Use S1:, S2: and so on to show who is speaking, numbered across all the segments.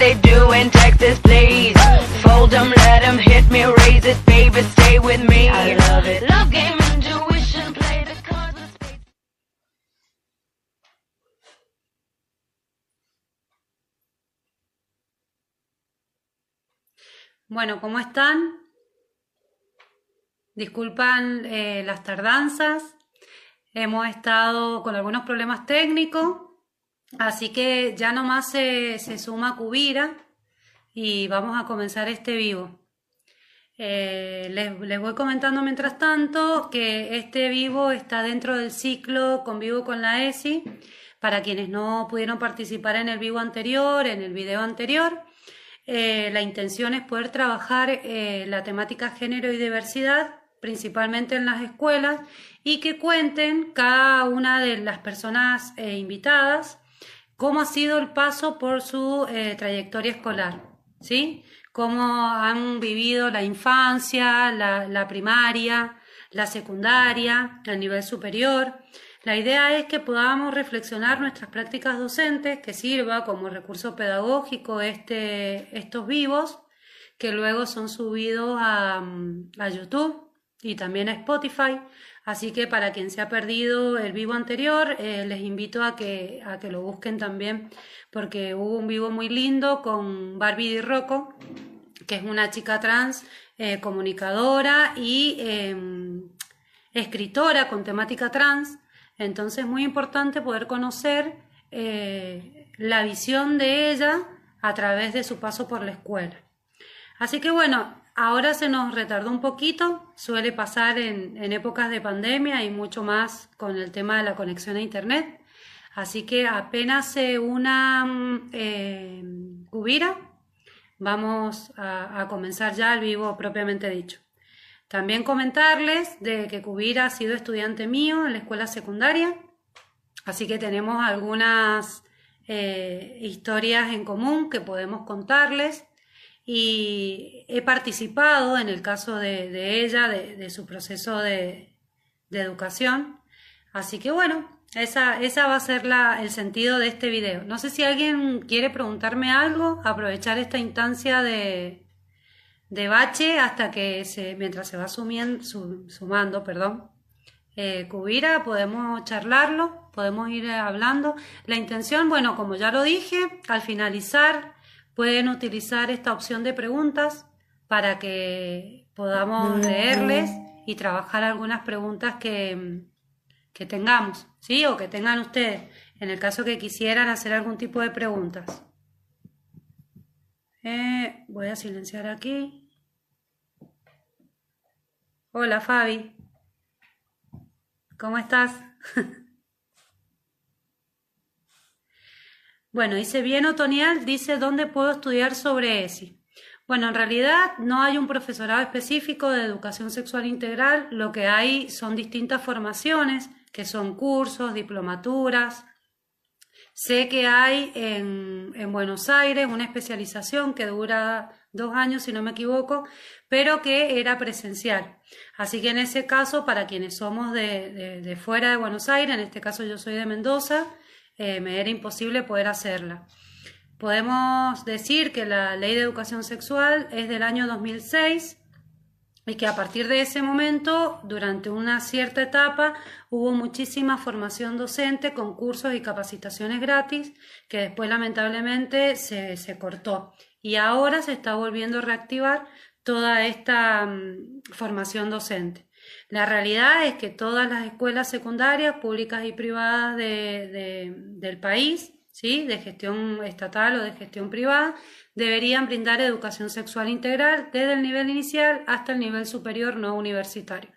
S1: they do in Texas, please. Fold them, let them hit me, raise it, baby, stay with me. I love it. Love game, intuition, play the cards spades.
S2: Bueno, ¿cómo están? Disculpan eh, las tardanzas. Hemos estado con algunos problemas técnicos, así que ya nomás se, se suma Cubira y vamos a comenzar este vivo. Eh, les, les voy comentando mientras tanto que este vivo está dentro del ciclo Convivo con la ESI. Para quienes no pudieron participar en el vivo anterior, en el video anterior, eh, la intención es poder trabajar eh, la temática género y diversidad, principalmente en las escuelas, y que cuenten cada una de las personas invitadas cómo ha sido el paso por su eh, trayectoria escolar, ¿sí? Cómo han vivido la infancia, la, primaria, la secundaria, el nivel superior. La idea es que podamos reflexionar nuestras prácticas docentes, que sirva como recurso pedagógico este, estos vivos, que luego son subidos a YouTube y también a Spotify. Así que para quien se ha perdido el vivo anterior, eh, les invito a que, a que lo busquen también, porque hubo un vivo muy lindo con Barbie Di Rocco, que es una chica trans, eh, comunicadora y eh, escritora con temática trans. Entonces es muy importante poder conocer eh, la visión de ella a través de su paso por la escuela. Así que bueno, ahora se nos retardó un poquito, suele pasar en, épocas de pandemia y mucho más con el tema de la conexión a Internet. Así que apenas se una eh, Cubira, vamos a, a comenzar ya el vivo propiamente dicho. También comentarles de que Cubira ha sido estudiante mío en la escuela secundaria, así que tenemos algunas eh, historias en común que podemos contarles y he participado en el caso de, ella, de, su proceso de, educación. Así que bueno, esa, esa va a ser la, el sentido de este video. No sé si alguien quiere preguntarme algo, aprovechar esta instancia de, bache hasta que se, mientras se va sumiendo, su, sumando, perdón, eh, Cubira, podemos charlarlo, podemos ir hablando. La intención, bueno, como ya lo dije, al finalizar pueden utilizar esta opción de preguntas para que podamos leerles y trabajar algunas preguntas que, que tengamos, ¿sí? O que tengan ustedes, en el caso que quisieran hacer algún tipo de preguntas. Eh, voy a silenciar aquí. Hola Fabi. ¿Cómo estás? bueno, dice bien Otonial, dice ¿dónde puedo estudiar sobre ESI? Bueno, en realidad no hay un profesorado específico de educación sexual integral, lo que hay son distintas formaciones, que son cursos, diplomaturas, Sé que hay en, en, Buenos Aires una especialización que dura dos años, si no me equivoco, pero que era presencial. Así que en ese caso, para quienes somos de, de fuera de Buenos Aires, en este caso yo soy de Mendoza, eh, me era imposible poder hacerla. Podemos decir que la ley de educación sexual es del año 2006 y que a partir de ese momento, durante una cierta etapa, hubo muchísima formación docente con cursos y capacitaciones gratis, que después lamentablemente se, se cortó. Y ahora se está volviendo a reactivar toda esta um, formación docente. La realidad es que todas las escuelas secundarias, públicas y privadas de, de, del país, ¿sí? de gestión estatal o de gestión privada, deberían brindar educación sexual integral desde el nivel inicial hasta el nivel superior no universitario,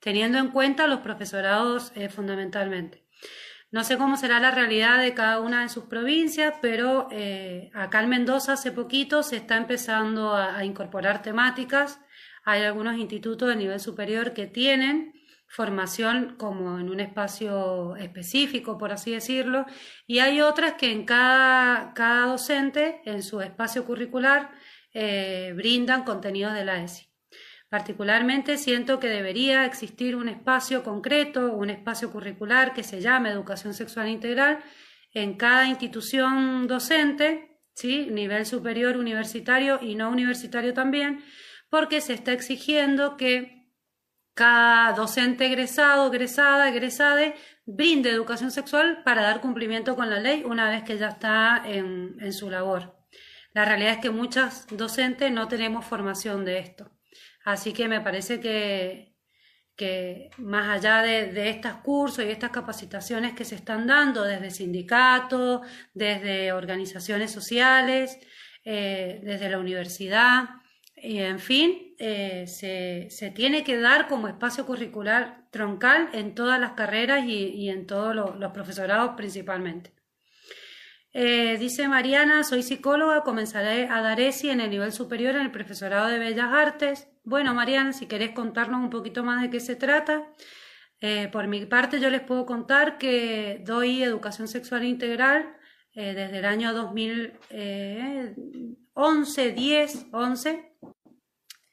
S2: teniendo en cuenta los profesorados eh, fundamentalmente. No sé cómo será la realidad de cada una de sus provincias, pero eh, acá en Mendoza hace poquito se está empezando a incorporar temáticas. Hay algunos institutos de nivel superior que tienen formación como en un espacio específico, por así decirlo, y hay otras que en cada, cada docente, en su espacio curricular, eh, brindan contenidos de la ESI. Particularmente siento que debería existir un espacio concreto, un espacio curricular que se llame Educación Sexual Integral en cada institución docente, ¿sí? Nivel superior universitario y no universitario también, porque se está exigiendo que cada docente egresado, egresada, egresade brinde educación sexual para dar cumplimiento con la ley una vez que ya está en, su labor. La realidad es que muchas docentes no tenemos formación de esto. Así que me parece que, que más allá de, estos cursos y estas capacitaciones que se están dando desde sindicatos, desde organizaciones sociales, eh, desde la universidad, y en fin, eh, se, tiene que dar como espacio curricular troncal en todas las carreras y, en todos los profesorados principalmente. Eh, dice Mariana, soy psicóloga, comenzaré a dar ESI en el nivel superior en el profesorado de Bellas Artes. Bueno, Mariana, si querés contarnos un poquito más de qué se trata. Eh, por mi parte, yo les puedo contar que doy educación sexual integral desde el año 2011, 10, 11.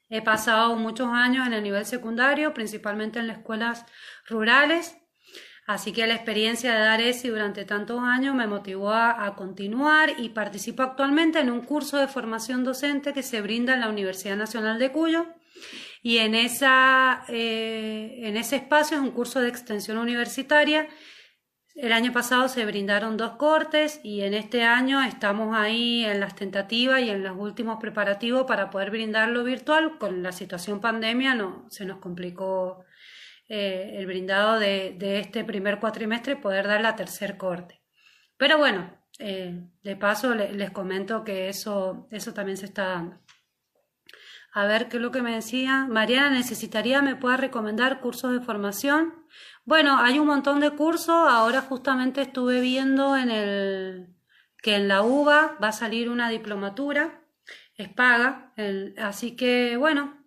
S2: He pasado muchos años en el nivel secundario, principalmente en las escuelas rurales. Así que la experiencia de dar ESI durante tantos años me motivó a, continuar y participo actualmente en un curso de formación docente que se brinda en la Universidad Nacional de Cuyo. Y en, esa, eh, en ese espacio es un curso de extensión universitaria. El año pasado se brindaron dos cortes y en este año estamos ahí en las tentativas y en los últimos preparativos para poder brindarlo virtual. Con la situación pandemia no, se nos complicó eh, el brindado de, este primer cuatrimestre poder dar la tercer corte. Pero bueno, eh, de paso les comento que eso, eso también se está dando. A ver qué es lo que me decía. Mariana, necesitaría, me pueda recomendar cursos de formación. Bueno, hay un montón de cursos. Ahora justamente estuve viendo en el que en la UBA va a salir una diplomatura, es paga, así que bueno,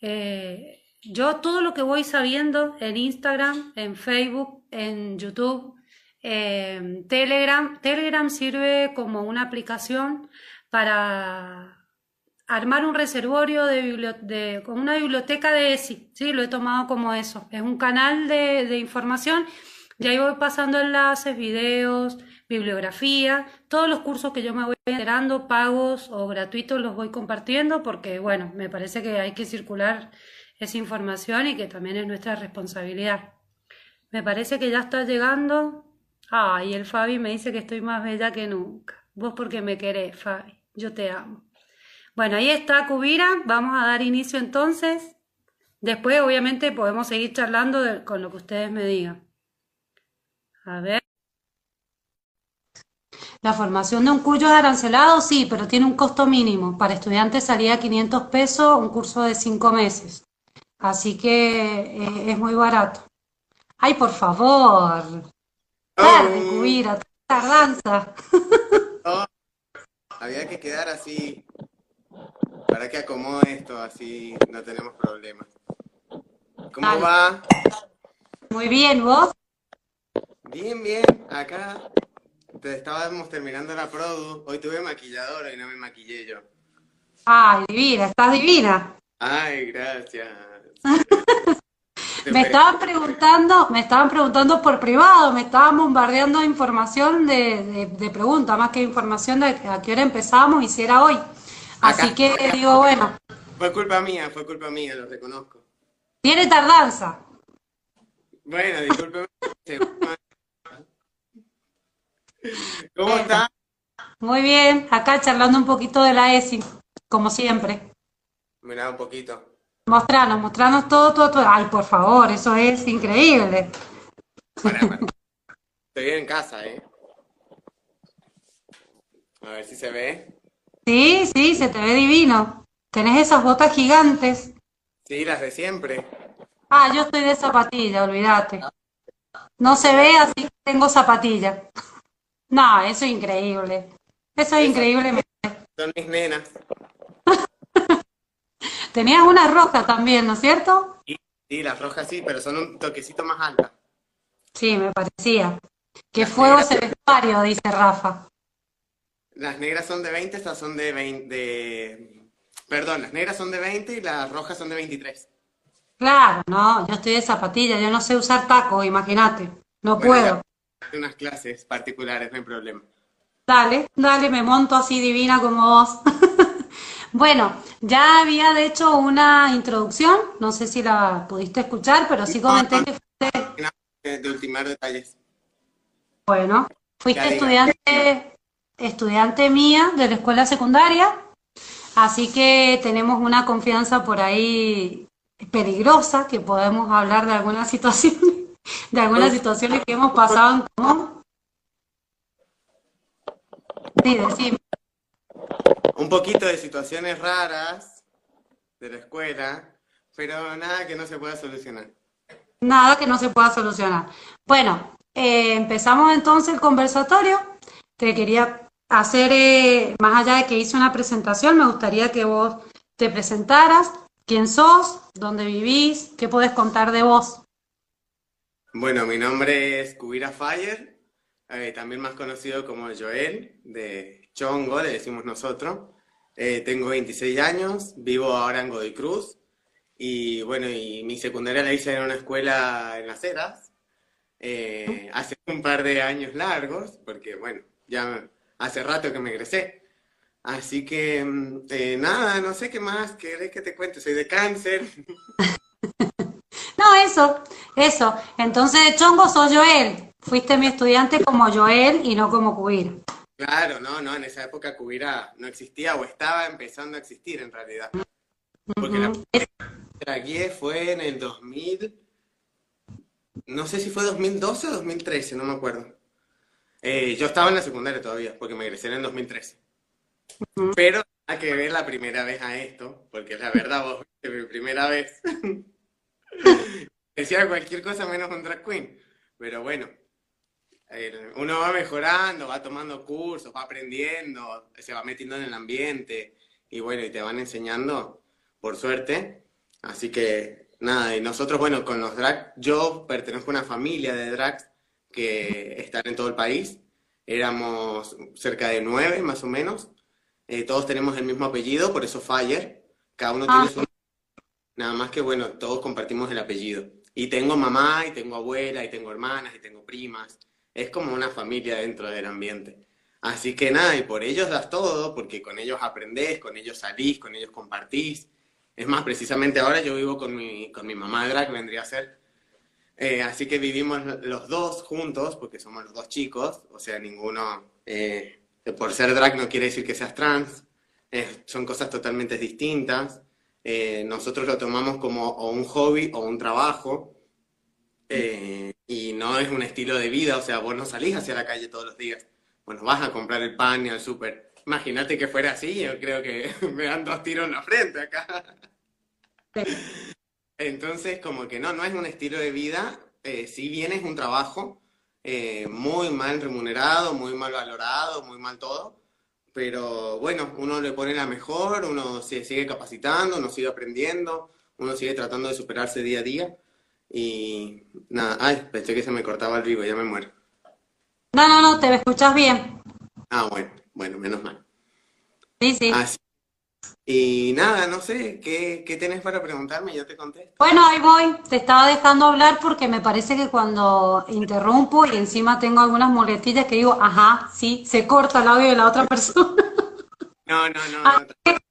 S2: eh, yo todo lo que voy sabiendo en Instagram, en Facebook, en YouTube, Telegram, Telegram sirve como una aplicación para armar un reservorio de, con una biblioteca de ESI, ¿sí? Lo he tomado como eso. Es un canal de, de información y ahí voy pasando enlaces, videos, bibliografía, todos los cursos que yo me voy enterando, pagos o gratuitos, los voy compartiendo porque, bueno, me parece que hay que circular es información y que también es nuestra responsabilidad. Me parece que ya está llegando. Ay, el Fabi me dice que estoy más bella que nunca. Vos porque me querés, Fabi. Yo te amo. Bueno, ahí está Cubira. Vamos a dar inicio entonces. Después, obviamente, podemos seguir charlando con lo que ustedes me digan. A ver. La formación de un cuyo es arancelado, sí, pero tiene un costo mínimo. Para estudiantes salía 500 pesos, un curso de 5 meses. Así que eh, es muy barato. Ay, por favor. Tarde, oh. Cubira, tardanza.
S3: Había que quedar así. Para que acomode esto, así no tenemos problemas. ¿Cómo va?
S2: Muy bien, ¿vos?
S3: Bien, bien. Acá te estábamos terminando la produ. Hoy tuve maquilladora y no me maquillé yo.
S2: Ay, divina, estás divina.
S3: Ay, gracias.
S2: me estaban preguntando, me estaban preguntando por privado, me estaban bombardeando información de, de, preguntas, más que información de a qué hora empezamos y si era hoy. Así que digo, bueno.
S3: Fue culpa mía, fue culpa mía, lo reconozco.
S2: Tiene tardanza.
S3: Bueno, discúlpeme. ¿Cómo está?
S2: Muy bien, acá charlando un poquito de la ESI, como siempre.
S3: Mira, un poquito.
S2: Mostranos, mostranos todo, todo, todo. Ay, por favor, eso es increíble.
S3: Estoy en casa, ¿eh? A ver si se ve.
S2: Sí, sí, se te ve divino. Tenés esas botas gigantes.
S3: Sí, las de siempre.
S2: Ah, yo estoy de zapatilla, olvídate. No se ve, así que tengo zapatilla. No, eso es increíble. Eso es increíble.
S3: Son mis nenas.
S2: Tenías una roja también, ¿no es cierto?
S3: Sí, las rojas sí, pero son un toquecito más alta.
S2: Sí, me parecía. Que fuego ese vestuario, dice Rafa.
S3: Las negras son de 20, estas son de 20. Perdón, las negras son de 20 y las rojas son de 23.
S2: Claro, no, yo estoy de zapatilla, yo no sé usar taco, imagínate. No puedo.
S3: Unas clases particulares, no hay problema.
S2: Dale, dale, me monto así divina como vos. Bueno, ya había de hecho una introducción, no sé si la pudiste escuchar, pero sí comenté que
S3: fuiste... De ultimar detalles.
S2: Bueno, fuiste estudiante, estudiante mía de la escuela secundaria, así que tenemos una confianza por ahí peligrosa, que podemos hablar de algunas situaciones, de algunas situaciones que hemos pasado en común. Sí, decime
S3: un poquito de situaciones raras de la escuela, pero nada que no se pueda solucionar.
S2: Nada que no se pueda solucionar. Bueno, eh, empezamos entonces el conversatorio. Te quería hacer, eh, más allá de que hice una presentación, me gustaría que vos te presentaras, quién sos, dónde vivís, qué podés contar de vos.
S3: Bueno, mi nombre es Kubira Fire, eh, también más conocido como Joel, de Chongo, le decimos nosotros. Eh, tengo 26 años, vivo ahora en Godoy Cruz. Y bueno, y mi secundaria la hice en una escuela en Las Heras, eh, hace un par de años largos, porque bueno, ya hace rato que me egresé. Así que mm, eh, nada, no sé qué más querés que te cuente, soy de cáncer.
S2: No, eso, eso. Entonces, Chongo, soy Joel. Fuiste mi estudiante como Joel y no como Cubir.
S3: Claro, no, no, en esa época Cubira no existía o estaba empezando a existir en realidad. Porque la guía fue en el 2000, no sé si fue 2012 o 2013, no me acuerdo. Eh, yo estaba en la secundaria todavía, porque me egresé en el 2013. Pero hay que ver la primera vez a esto, porque la verdad, vos viste mi primera vez. Decía cualquier cosa menos un drag queen. Pero bueno, uno va mejorando, va tomando cursos, va aprendiendo, se va metiendo en el ambiente y bueno, y te van enseñando, por suerte. Así que nada, y nosotros, bueno, con los drags, yo pertenezco a una familia de drags que están en todo el país. Éramos cerca de nueve, más o menos. Eh, todos tenemos el mismo apellido, por eso Fire. Cada uno tiene ah. su... Nada más que, bueno, todos compartimos el apellido. Y tengo mamá, y tengo abuela, y tengo hermanas, y tengo primas es como una familia dentro del ambiente. Así que nada, y por ellos das todo, porque con ellos aprendés, con ellos salís, con ellos compartís. Es más, precisamente ahora yo vivo con mi, con mi mamá drag, vendría a ser. Eh, así que vivimos los dos juntos, porque somos los dos chicos, o sea, ninguno, eh, por ser drag no quiere decir que seas trans, son cosas totalmente distintas. Eh, nosotros lo tomamos como o un hobby o un trabajo, eh, y no es un estilo de vida, o sea, vos no salís hacia la calle todos los días. Bueno, vas a comprar el pan y al súper. Imagínate que fuera así, yo creo que me dan dos tiros en la frente acá. Entonces, como que no, no es un estilo de vida, eh, si bien es un trabajo eh, muy mal remunerado, muy mal valorado, muy mal todo, pero bueno, uno le pone la mejor, uno se sigue capacitando, uno sigue aprendiendo, uno sigue tratando de superarse día a día. Y nada, ay, pensé que se me cortaba el vivo, ya me muero.
S2: No, no, no, te escuchas bien.
S3: Ah, bueno, bueno, menos mal.
S2: Sí, sí.
S3: Y nada, no sé, ¿qué, ¿qué tenés para preguntarme? Yo te contesto.
S2: Bueno, ahí voy. Te estaba dejando hablar porque me parece que cuando interrumpo y encima tengo algunas muletillas que digo, ajá, sí, se corta el audio de la otra persona.
S3: No, no, no. no.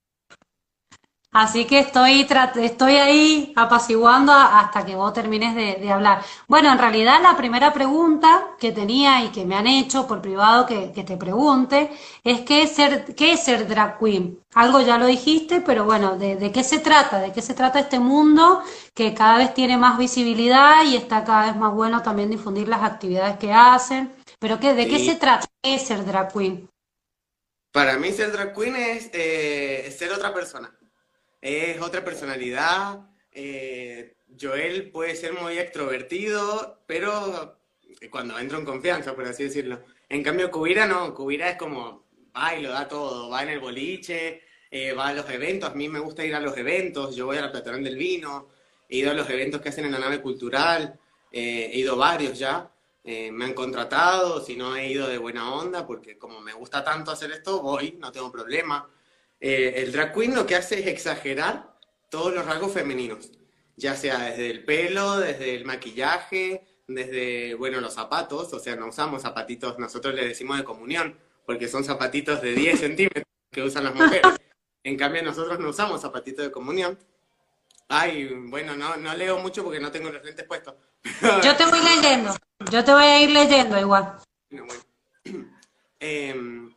S2: Así que estoy, estoy ahí apaciguando hasta que vos termines de, hablar. Bueno, en realidad la primera pregunta que tenía y que me han hecho por privado que, te pregunte es ¿qué es, ser, qué es ser drag queen? Algo ya lo dijiste, pero bueno, ¿de, qué se trata? ¿De qué se trata este mundo que cada vez tiene más visibilidad y está cada vez más bueno también difundir las actividades que hacen? Pero ¿qué, ¿de qué se trata? ¿Qué es ser drag queen?
S3: Para mí ser drag queen es eh, ser otra persona es otra personalidad. Eh, Joel puede ser muy extrovertido, pero cuando entra en confianza, por así decirlo. En cambio, Cubira no, Cubira es como va y lo da todo, va en el boliche, eh, va a los eventos, a mí me gusta ir a los eventos, yo voy a la Platarán del Vino, he ido a los eventos que hacen en la nave cultural, eh, he ido varios ya, me han contratado, si no he ido de buena onda, porque como me gusta tanto hacer esto, voy, no tengo problema. Eh, el drag queen lo que hace es exagerar todos los rasgos femeninos, ya sea desde el pelo, desde el maquillaje, desde, bueno, los zapatos, o sea, no usamos zapatitos, nosotros le decimos de comunión, porque son zapatitos de 10 centímetros que usan las mujeres. En cambio, nosotros no usamos zapatitos de comunión. Ay, bueno, no, no leo mucho porque no tengo los lentes puestos.
S2: Yo te voy leyendo, yo te voy a ir leyendo igual.
S3: Bueno, bueno. Em,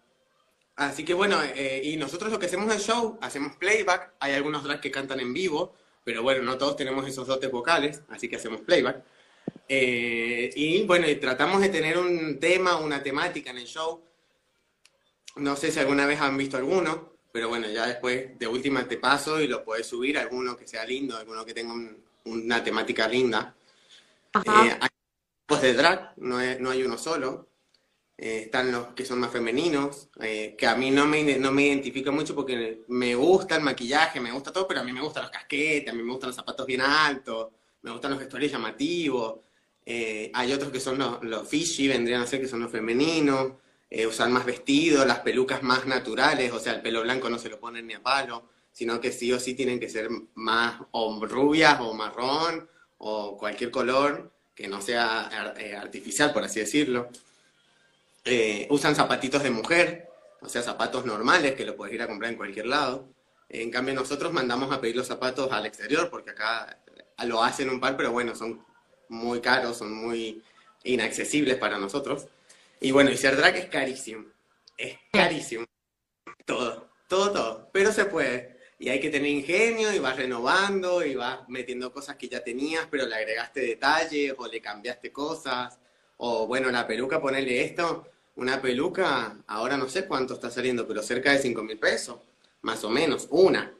S3: así que bueno, eh, y nosotros lo que hacemos es show, hacemos playback, hay algunos drags que cantan en vivo, pero bueno, no todos tenemos esos dotes vocales, así que hacemos playback. Eh, y bueno, y tratamos de tener un tema, una temática en el show. No sé si alguna vez han visto alguno, pero bueno, ya después de última te paso y lo puedes subir, alguno que sea lindo, alguno que tenga un- una temática linda.
S2: Ajá.
S3: Eh, hay tipos de drag, no, es- no hay uno solo. Eh, están los que son más femeninos, eh, que a mí no me, no me identifico mucho porque me gusta el maquillaje, me gusta todo, pero a mí me gustan los casquetes, a mí me gustan los zapatos bien altos, me gustan los vestuarios llamativos. Eh, hay otros que son los, los fishy, vendrían a ser que son los femeninos, usan más vestidos, las pelucas más naturales, o sea, el pelo blanco no se lo ponen ni a palo, sino que sí o sí tienen que ser más rubias o marrón o cualquier color que no sea ar- artificial, por así decirlo. Eh, usan zapatitos de mujer, o sea, zapatos normales que lo puedes ir a comprar en cualquier lado. En cambio, nosotros mandamos a pedir los zapatos al exterior porque acá lo hacen un par, pero bueno, son muy caros, son muy inaccesibles para nosotros. Y bueno, y ser drag es carísimo. Es carísimo. Todo, todo, todo. Pero se puede. Y hay que tener ingenio y vas renovando y vas metiendo cosas que ya tenías, pero le agregaste detalles o le cambiaste cosas. O bueno, la peluca, ponerle esto. Una peluca, ahora no sé cuánto está saliendo, pero cerca de 5 mil pesos. Más o menos, una.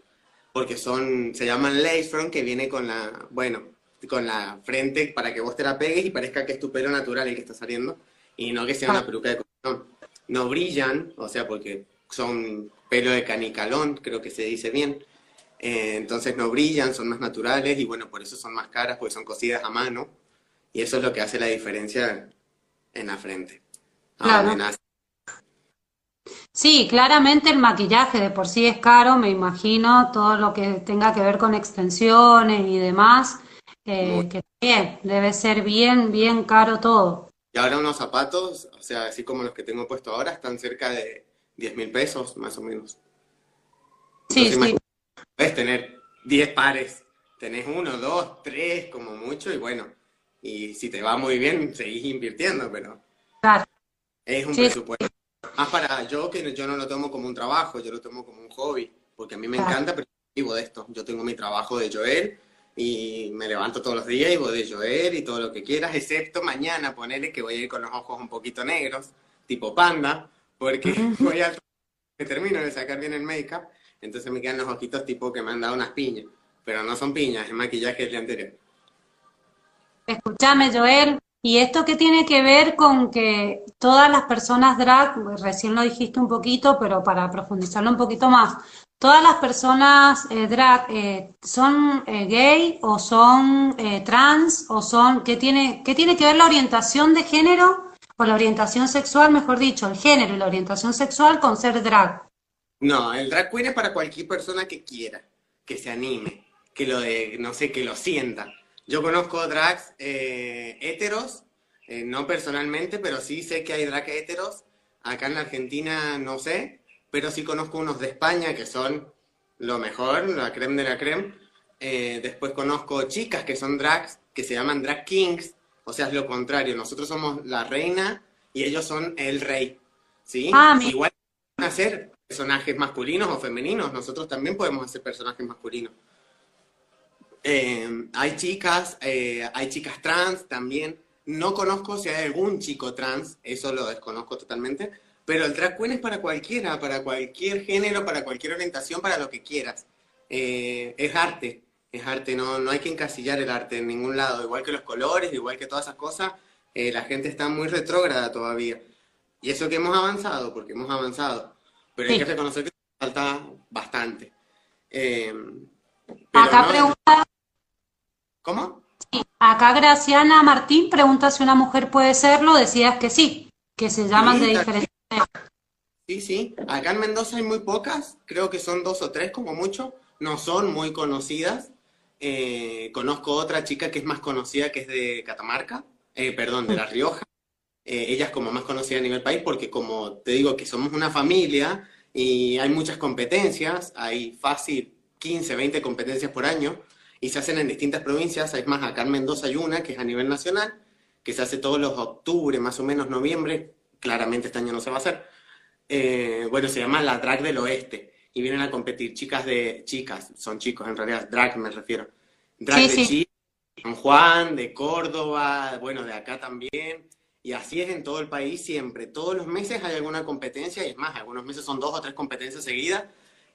S3: Porque son, se llaman lace front, que viene con la, bueno, con la frente para que vos te la pegues y parezca que es tu pelo natural el que está saliendo. Y no que sea una peluca de cotón. No brillan, o sea, porque son pelo de canicalón, creo que se dice bien. Eh, entonces no brillan, son más naturales y bueno, por eso son más caras, porque son cosidas a mano. Y eso es lo que hace la diferencia en la frente.
S2: Claro.
S3: nace.
S2: Sí, claramente el maquillaje de por sí es caro, me imagino, todo lo que tenga que ver con extensiones y demás, eh, que también debe ser bien, bien caro todo.
S3: Y ahora unos zapatos, o sea, así como los que tengo puesto ahora, están cerca de 10 mil pesos, más o menos.
S2: Sí,
S3: Entonces,
S2: sí,
S3: puedes tener 10 pares, tenés uno, dos, tres, como mucho, y bueno, y si te va muy bien, seguís invirtiendo, pero. Es un
S2: Sí.
S3: presupuesto. Más para yo, que yo no lo tomo como un trabajo, yo lo tomo como un hobby, porque a mí me
S2: Claro.
S3: encanta, pero vivo de esto. Yo tengo mi trabajo de Joel y me levanto todos los días y voy de Joel y todo lo que quieras, excepto mañana, ponerle que voy a ir con los ojos un poquito negros, tipo panda, porque voy al que termino de sacar bien el make-up, entonces me quedan los ojitos tipo que me han dado unas piñas, pero no son piñas, es maquillaje del día anterior.
S2: Escúchame, Joel, ¿y esto qué tiene que ver con que todas las personas drag, recién lo dijiste un poquito, pero para profundizarlo un poquito más, todas las personas eh, drag eh, son eh, gay o son eh, trans o son, ¿qué tiene, qué tiene que ver la orientación de género o la orientación sexual, mejor dicho, el género y la orientación sexual con ser drag?
S3: No, el drag queen es para cualquier persona que quiera, que se anime, que lo de, no sé, que lo sienta. Yo conozco drags eh, heteros, eh, no personalmente, pero sí sé que hay drag heteros. Acá en la Argentina no sé, pero sí conozco unos de España que son lo mejor, la creme de la creme. Eh, después conozco chicas que son drags, que se llaman drag kings, o sea, es lo contrario. Nosotros somos la reina y ellos son el rey, ¿sí?
S2: Ah,
S3: Igual pueden hacer personajes masculinos o femeninos, nosotros también podemos hacer personajes masculinos. Eh, hay chicas, eh, hay chicas trans también. No conozco si hay algún chico trans, eso lo desconozco totalmente, pero el drag queen es para cualquiera, para cualquier género, para cualquier orientación, para lo que quieras. Eh, es arte, es arte, no, no hay que encasillar el arte en ningún lado, igual que los colores, igual que todas esas cosas, eh, la gente está muy retrógrada todavía. Y eso que hemos avanzado, porque hemos avanzado, pero hay
S2: Sí.
S3: que reconocer que falta bastante. Pero
S2: Acá
S3: no-
S2: pregunta,
S3: ¿Cómo?
S2: acá Graciana Martín pregunta si una mujer puede serlo, decías que sí, que se llaman de
S3: Sí,
S2: diferentes
S3: Sí, sí. Acá en Mendoza hay muy pocas, creo que son dos o tres como mucho, no son muy conocidas. Eh, conozco otra chica que es más conocida, que es de Catamarca, eh, perdón, de La Rioja. eh, ella es como más conocida a nivel país porque como te digo que somos una familia y hay muchas competencias, hay fácil 15, 20 competencias por año y se hacen en distintas provincias. Hay más, acá en Mendoza hay una que es a nivel nacional, que se hace todos los octubre, más o menos noviembre. Claramente este año no se va a hacer. Eh, bueno, se llama la Drag del Oeste y vienen a competir chicas de chicas, son chicos en realidad, drag me refiero. Drag de Chile, San Juan, de Córdoba, bueno, de acá también. Y así es en todo el país siempre. Todos los meses hay alguna competencia y es más, algunos meses son dos o tres competencias seguidas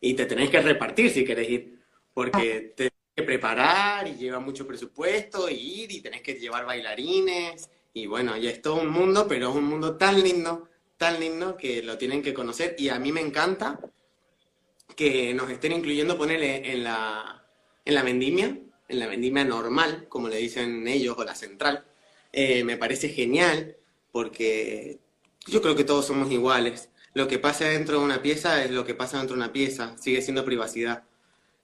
S3: y te tenés que repartir si querés ir, porque te tenés que preparar y lleva mucho presupuesto y ir y tenés que llevar bailarines y bueno, ya es todo un mundo, pero es un mundo tan lindo, tan lindo que lo tienen que conocer y a mí me encanta que nos estén incluyendo, ponerle en la, en la vendimia, en la vendimia normal, como le dicen ellos, o la central. Eh, me parece genial porque yo creo que todos somos iguales. Lo que pasa dentro de una pieza es lo que pasa dentro de una pieza, sigue siendo privacidad.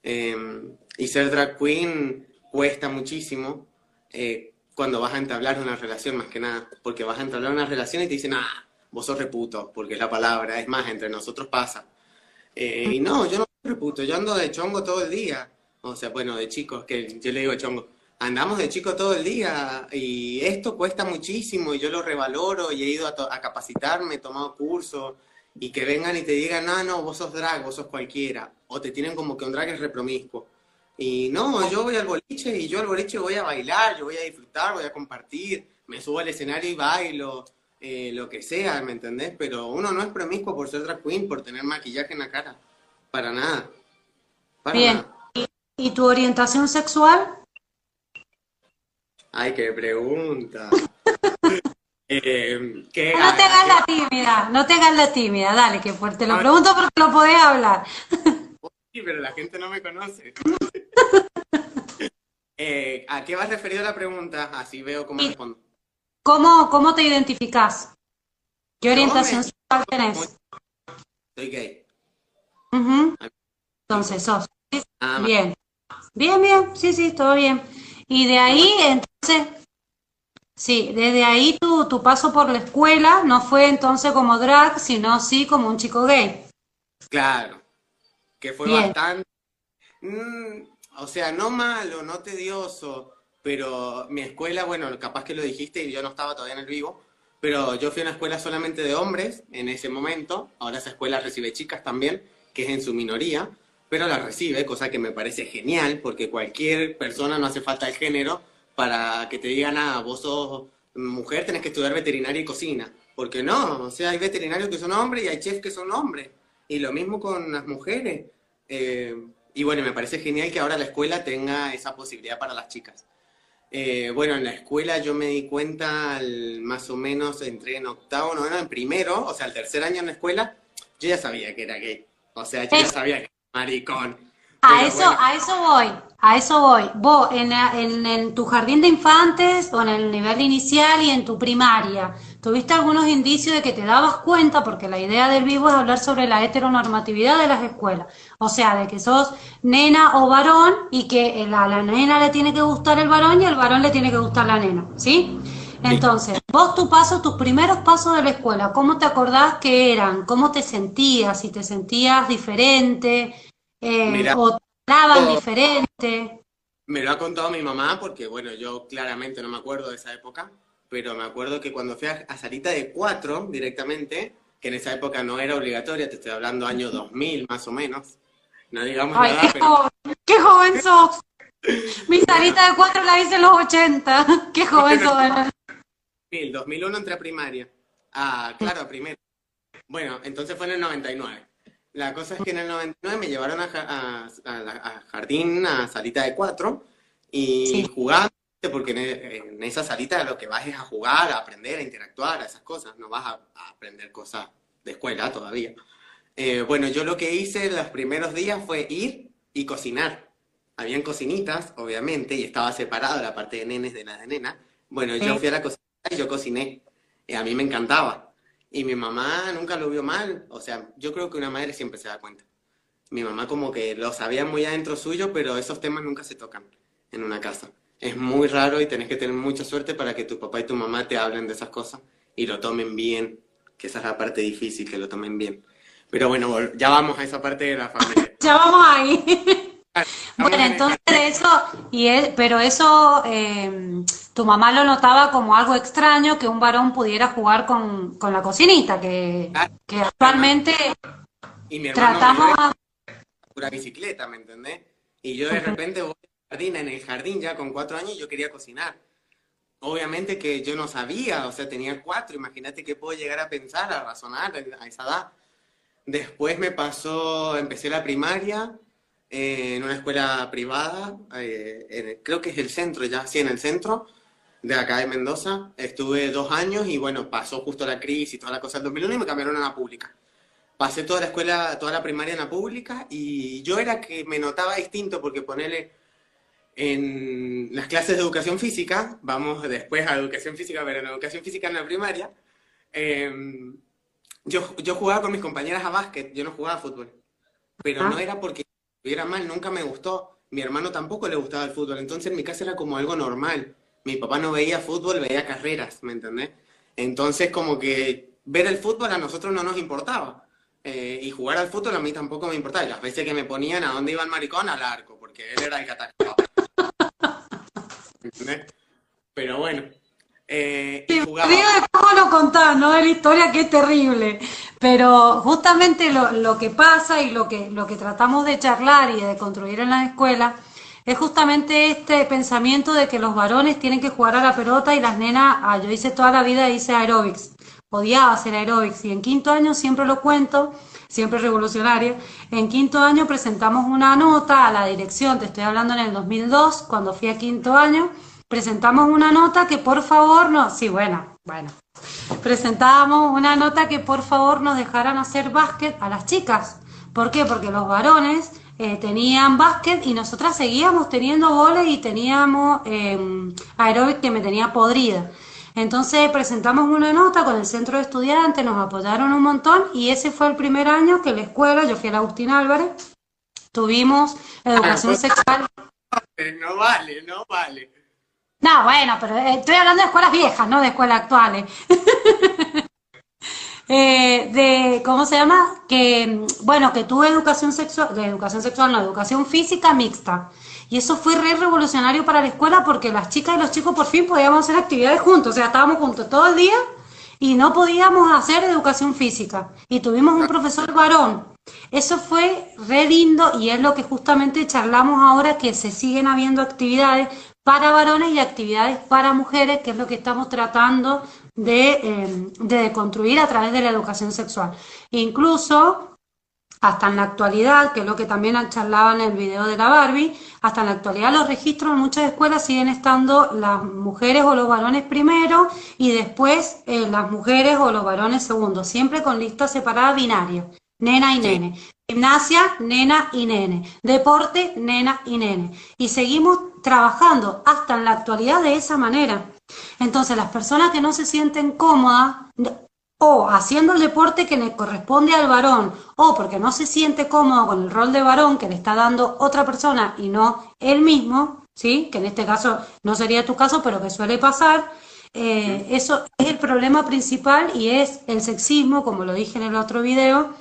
S3: Em, y ser drag queen cuesta muchísimo eh, cuando vas a entablar una relación, más que nada, porque vas a entablar una relación y te dicen, ah, vos sos reputo, porque es la palabra, es más, entre nosotros pasa. Eh, y no, yo no soy reputo, yo ando de chongo todo el día. O sea, bueno, de chicos, que yo le digo chongo. Andamos de chico todo el día y esto cuesta muchísimo y yo lo revaloro y he ido a, capacitarme, he tomado cursos y que vengan y te digan, no, no, vos sos drag, vos sos cualquiera. O te tienen como que un drag es repromiscuo. Y no, yo voy al boliche y yo al boliche voy a bailar, yo voy a disfrutar, voy a compartir, me subo al escenario y bailo. Eh, lo que sea, ¿me entendés? Pero uno no es promiscuo por ser drag queen, por tener maquillaje en la cara. Para nada.
S2: Bien. ¿Y, tu orientación sexual?
S3: Ay, qué pregunta.
S2: Eh, no te hagas la tímida, no te hagas la tímida, dale, que te lo pregunto porque lo podés hablar.
S3: Sí, pero la gente no me conoce. Eh, ¿A qué vas referido la pregunta? Así veo cómo respondo.
S2: ¿Cómo, cómo te identificas? ¿Qué orientación sexual tenés?
S3: Soy gay.
S2: Entonces, sos. Ah, bien. Bien, bien, sí, sí, todo bien. Y de ahí, entonces, sí, desde ahí tu, tu paso por la escuela no fue entonces como drag, sino sí como un chico gay.
S3: Claro, que fue bastante, mm, o sea, no malo, no tedioso, pero mi escuela, bueno, capaz que lo dijiste y yo no estaba todavía en el vivo, pero yo fui a una escuela solamente de hombres en ese momento, ahora esa escuela recibe chicas también, que es en su minoría, pero la recibe, cosa que me parece genial, porque cualquier persona no hace falta el género para que te digan, ah, vos sos mujer, tenés que estudiar veterinaria y cocina, porque no, o sea, hay veterinarios que son hombres y hay chefs que son hombres, y lo mismo con las mujeres. Eh, y bueno, me parece genial que ahora la escuela tenga esa posibilidad para las chicas. Eh, bueno, en la escuela yo me di cuenta, más o menos entré en octavo, noveno, en primero, o sea, el tercer año en la escuela, yo ya sabía que era gay. O sea, yo ya sabía que era maricón.
S2: A eso, a eso voy, a eso voy. Vos, en, en, tu jardín de infantes o en el nivel inicial y en tu primaria, ¿tuviste algunos indicios de que te dabas cuenta? Porque la idea del vivo es hablar sobre la heteronormatividad de las escuelas. O sea, de que sos nena o varón y que a la nena le tiene que gustar el varón y al varón le tiene que gustar la nena, ¿sí? Entonces, vos tu paso, tus primeros pasos de la escuela, ¿cómo te acordás que eran? ¿Cómo te sentías? ¿Si te sentías diferente? Eh, ¿O te hablaban diferente?
S3: Me lo ha contado mi mamá porque, bueno, yo claramente no me acuerdo de esa época, pero me acuerdo que cuando fui a, Salita de cuatro directamente, que en esa época no era obligatoria, te estoy hablando año 2000 más o menos, no digamos
S2: Ay, nada, qué, joven, qué joven sos. Mi salita de cuatro la hice en los 80. Qué joven sos.
S3: 2000, 2001 entré a primaria. Ah, claro, primero. Bueno, entonces fue en el 99. La cosa es que en el 99 me llevaron a, jardín, a salita de cuatro, y jugando, porque en, esa salita lo que vas es a jugar, a aprender, a interactuar, a esas cosas, no vas a, aprender cosas de escuela todavía. Eh, bueno, yo lo que hice los primeros días fue ir y cocinar. Habían cocinitas, obviamente, y estaba separada la parte de nenes de la de nena. Bueno, yo fui a la cocina y yo cociné. Y a mí me encantaba. Y mi mamá nunca lo vio mal. O sea, yo creo que una madre siempre se da cuenta. Mi mamá como que lo sabía muy adentro suyo, pero esos temas nunca se tocan en una casa. Es muy raro y tenés que tener mucha suerte para que tu papá y tu mamá te hablen de esas cosas y lo tomen bien, que esa es la parte difícil, que lo tomen bien. Pero bueno, ya vamos a esa parte de la familia.
S2: ya vamos ahí. Bueno, entonces eso, y pero eso, em, tu mamá lo notaba como algo extraño que un varón pudiera jugar con, la cocinita, que, que actualmente
S3: y mi tratamos a... pura bicicleta, ¿me entendés? Y yo de repente voy al jardín, en el jardín ya con cuatro años, yo quería cocinar. Obviamente que yo no sabía, o sea, tenía cuatro, imagínate que puedo llegar a pensar, a razonar a esa edad. Después me pasó, empecé la primaria eh, en una escuela privada, eh, creo que es el centro ya, sí, en el centro de acá de Mendoza. Estuve dos años y bueno, pasó justo la crisis y toda la cosa del 2001 y me cambiaron a la pública. Pasé toda la escuela, toda la primaria en la pública y yo era que me notaba distinto porque ponerle en las clases de educación física, vamos después a educación física, pero en educación física en la primaria, eh, yo, yo jugaba con mis compañeras a básquet, yo no jugaba a fútbol. Pero no ah. era porque estuviera mal, nunca me gustó. Mi hermano tampoco le gustaba el fútbol, entonces en mi casa era como algo normal. Mi papá no veía fútbol, veía carreras, ¿me entendés? Entonces como que ver el fútbol a nosotros no nos importaba. Eh, y jugar al fútbol a mí tampoco me importaba. Y las veces que me ponían a dónde iba el maricón, al arco, porque él era el que atacaba. ¿Entendés? Pero bueno,
S2: eh, y jugaba. cómo lo contás, ¿no? De la historia que es terrible. Pero justamente lo, que pasa y lo que, lo que tratamos de charlar y de construir en la escuela es justamente este pensamiento de que los varones tienen que jugar a la pelota y las nenas, ah, yo hice toda la vida, hice aeróbics, odiaba hacer aeróbics y en quinto año siempre lo cuento, siempre revolucionario, en quinto año presentamos una nota a la dirección, te estoy hablando en el 2002, cuando fui a quinto año, presentamos una nota que por favor no, sí, bueno, bueno, presentábamos una nota que por favor nos dejaran hacer básquet a las chicas. ¿Por qué? Porque los varones eh, tenían básquet y nosotras seguíamos teniendo goles y teníamos eh, aeróbic que me tenía podrida. Entonces presentamos una nota con el centro de estudiantes, nos apoyaron un montón y ese fue el primer año que la escuela, yo fui a la Agustín Álvarez, tuvimos educación sexual.
S3: No vale, no vale.
S2: No, bueno, pero eh, estoy hablando de escuelas viejas, no de escuelas actuales. Eh, de, ¿cómo se llama? Que, bueno, que tuve educación sexual, de educación sexual, no, educación física mixta. Y eso fue re revolucionario para la escuela porque las chicas y los chicos por fin podíamos hacer actividades juntos, o sea, estábamos juntos todo el día y no podíamos hacer educación física. Y tuvimos un profesor varón. Eso fue re lindo y es lo que justamente charlamos ahora, que se siguen habiendo actividades para varones y actividades para mujeres, que es lo que estamos tratando de, eh, de construir a través de la educación sexual. Incluso, hasta en la actualidad, que es lo que también charlaba en el video de la Barbie, hasta en la actualidad los registros en muchas escuelas siguen estando las mujeres o los varones primero y después eh, las mujeres o los varones segundo, siempre con listas separadas binarias, nena y nene. Gimnasia, nena y nene. Deporte, nena y nene. Y seguimos trabajando hasta en la actualidad de esa manera. Entonces, las personas que no se sienten cómodas o haciendo el deporte que le corresponde al varón, o porque no se siente cómodo con el rol de varón que le está dando otra persona y no él mismo, ¿sí? que en este caso no sería tu caso, pero que suele pasar, eh, eso es el problema principal y es el sexismo, como lo dije en el otro video,